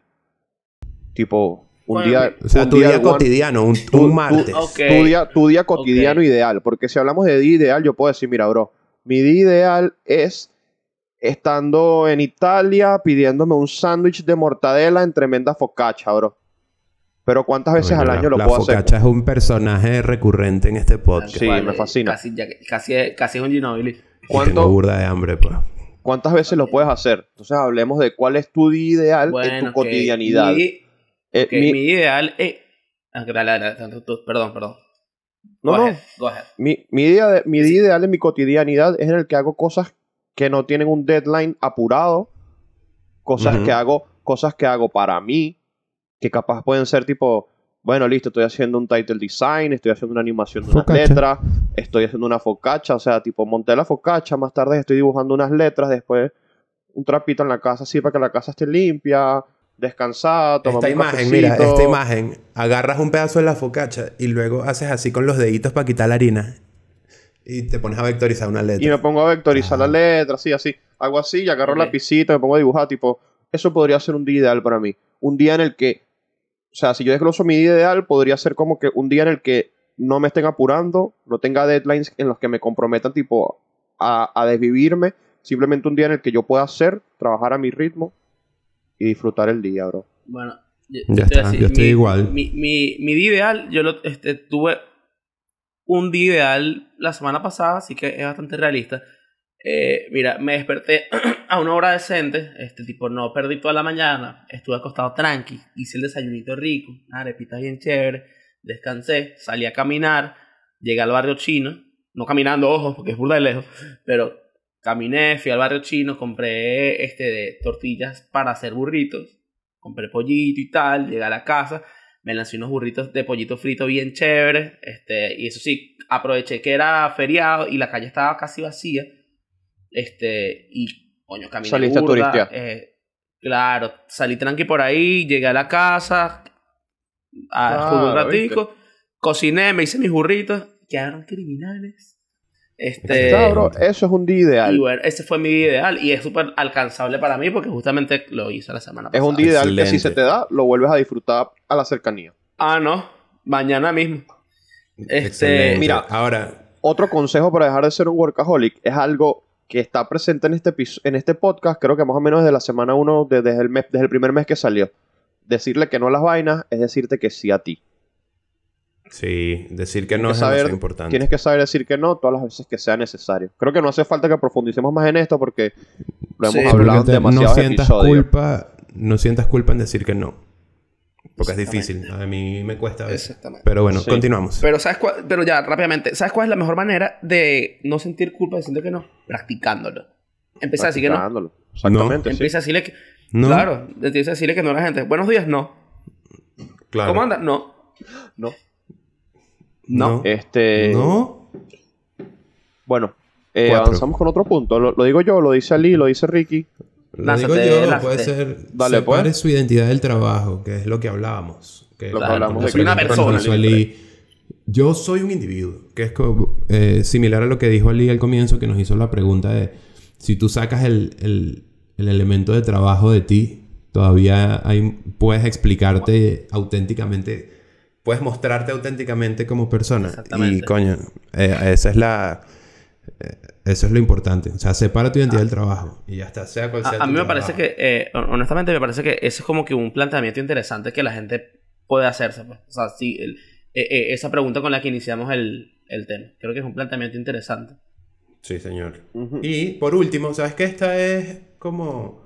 Tipo, un Bueno, día... O sea, un tu día, cotidiano, un, un martes. Tu día, tu día cotidiano ideal. Porque si hablamos de día ideal, yo puedo decir, mira, bro, mi día ideal es estando en Italia pidiéndome un sándwich de mortadela en tremenda focaccia, bro. Pero ¿cuántas veces al la- año lo la puedo hacer? focaccia es un personaje recurrente en este podcast. Sí, Vale, me fascina. Casi, ya- casi, casi es un Ginobili. Tengo ¿Cuánto- burda de hambre, pues. ¿Cuántas veces lo puedes hacer? Entonces hablemos de cuál es tu día ideal en tu Bueno, cotidianidad. Mi, Eh, mi- mi ideal es... ah, dale, dale, dale, tú- tú- perdón, perdón. No, Go no. ahead, go ahead. Mi, mi, día de- mi día ideal en mi cotidianidad es en el que hago cosas que no tienen un deadline apurado. Cosas que hago, cosas que hago para mí, que capaz pueden ser tipo, bueno, listo, estoy haciendo un title design, estoy haciendo una animación de unas Focaccia. letras, estoy haciendo una focacha, o sea, tipo, monté la focacha, más tarde estoy dibujando unas letras, después un trapito en la casa así para que la casa esté limpia, descansada, tomar Esta un imagen, mira, esta imagen. Agarras un pedazo de la focacha y luego haces así con los deditos para quitar la harina. Y te pones a vectorizar una letra. Y me pongo a vectorizar la letra, así, así. Hago así y agarro la lapicito, me pongo a dibujar, tipo, eso podría ser un día ideal para mí. Un día en el que, o sea, si yo desgloso mi día ideal, podría ser como que un día en el que no me estén apurando, no tenga deadlines en los que me comprometan, tipo, a, a desvivirme. Simplemente un día en el que yo pueda hacer, trabajar a mi ritmo y disfrutar el día, bro. Bueno, yo, Ya a está, yo estoy mi, igual. Mi, mi, mi día ideal, yo lo, este, tuve un día ideal la semana pasada, así que es bastante realista. Eh, mira, me desperté a una hora decente, este tipo, no perdí toda la mañana, estuve acostado tranqui, hice el desayunito rico, una arepita bien chévere, descansé, salí a caminar, llegué al barrio chino, no caminando, ojo, porque es burda de lejos, pero caminé, fui al barrio chino, compré este de tortillas para hacer burritos, compré pollito y tal, llegué a la casa, me lancé unos burritos de pollito frito bien chévere, este, y eso sí, aproveché que era feriado y la calle estaba casi vacía, este, y coño, caminé Saliste burda, eh, claro, salí tranqui por ahí, llegué a la casa, a, jugué un ratico, cociné, me hice mis burritos, quedaron criminales. Este, Está, bro, eso es un día ideal. y bueno, ese fue mi día ideal y es súper alcanzable para mí porque justamente lo hice la semana Es pasada. un día ideal que si se te da, lo vuelves a disfrutar a la cercanía. Ah, no, mañana mismo. Este, Excelente. mira. ahora, Otro consejo para dejar de ser un workaholic es algo que está presente en este, en este podcast, creo que más o menos desde la semana 1, desde, el mes, desde el primer mes que salió. Decirle que no a las vainas es decirte que sí a ti. sí, decir que no es saber- importante. Tienes que saber decir que no todas las veces que sea necesario. Creo que no hace falta que profundicemos más en esto porque lo hemos hablado en demasiados no sientas episodios. culpa, no sientas culpa en decir que no. Porque es difícil. A mí me cuesta. Exactamente. Pero bueno, Sí. continuamos. Pero sabes cuál- pero ya rápidamente, ¿sabes cuál es la mejor manera de no sentir culpa diciendo que no? Practicándolo. Empieza a decir que no. Practicándolo. Exactamente. sí. Empieza a decirle que No. Claro, empieza a decirle que no a la gente. Buenos días, no. Claro. ¿Cómo andas? No. No. No. Este. No. Bueno, eh, avanzamos con otro punto. Lo, lo digo yo, lo dice Ali, lo dice Ricky. Lo Lánzate, digo yo, lánzate. puede ser. Dale, separe pues. su identidad del trabajo, que es lo que hablábamos. Que Lo que hablamos de una persona, Ali, yo soy un individuo, que es como, eh, similar a lo que dijo Ali al comienzo, que nos hizo la pregunta de si tú sacas el, el- el elemento de trabajo de ti, todavía hay, puedes explicarte auténticamente, puedes mostrarte auténticamente como persona. Y coño, eh, esa es la... eh, Eso es lo importante. O sea, separa tu identidad del trabajo. Y ya está. Sea cual sea A, mí me parece que, eh, hon- honestamente, me parece que ese es como que un planteamiento interesante que la gente puede hacerse. pues. O sea, sí, el- eh, eh, esa pregunta con la que iniciamos el, el tema. Creo que es un planteamiento interesante. Sí, señor. Y por último, ¿sabes que Esta es como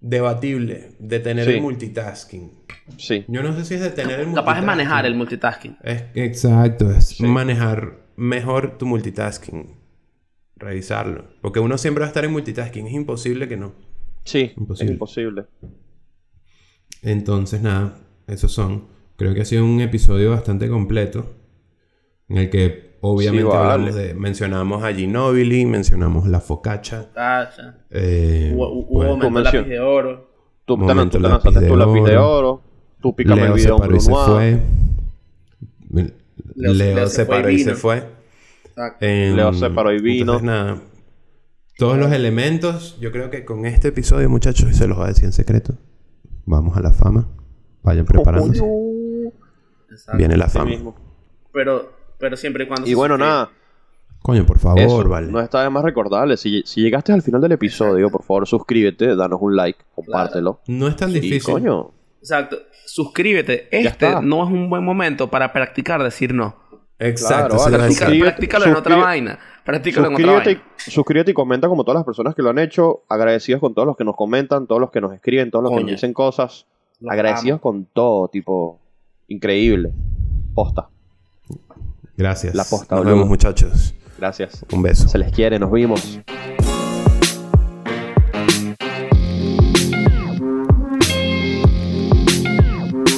debatible de tener Sí. el multitasking. Sí. Yo no sé si es de tener el multitasking. Capaz de manejar el multitasking. Es, exacto, es Sí. manejar mejor tu multitasking. Revisarlo. Porque uno siempre va a estar en multitasking. Es imposible que no. Sí, Imposible. es imposible. Entonces, nada, esos son. Creo que ha sido un episodio bastante completo. En el que obviamente Sí, vale. hablamos de. Mencionamos a Ginobili, mencionamos la focaccia. Cacha. Eh, Hubo, hubo pues, momento lápiz de oro. Tú, Momento tú lápiz de tu lápiz de oro. Tú pícame el Leo se video en paró y se fue. Leo- Leo, se se fue y paró y se fue. Exacto. Em, Leo se paró y vino. Entonces, nada. Todos los elementos, yo creo que con este episodio, muchachos, y se los voy a decir en secreto. Vamos a la fama. Vayan preparándose. Exacto. Viene la fama. mismo. Pero, pero siempre y cuando... Y se bueno, nada. Coño, por favor, Eso, vale. no está de más recordarle. Si, si llegaste al final del episodio, por favor, suscríbete, danos un like, compártelo. No es tan difícil. coño, Exacto. Suscríbete. Este no es un buen momento para practicar decir no. Exacto. Claro, vale, Practica- practícalo en otra vaina. Practícalo en otra suscríbete, vaina. y, suscríbete y comenta como todas las personas que lo han hecho. Agradecidos con todos los que nos comentan, todos los que nos escriben, todos los que nos dicen cosas. Los agradecidos amo. con todo, tipo, increíble. Posta. Gracias. La posta, Nos boludo. vemos, muchachos. Gracias. Un beso. Se les quiere, nos vimos.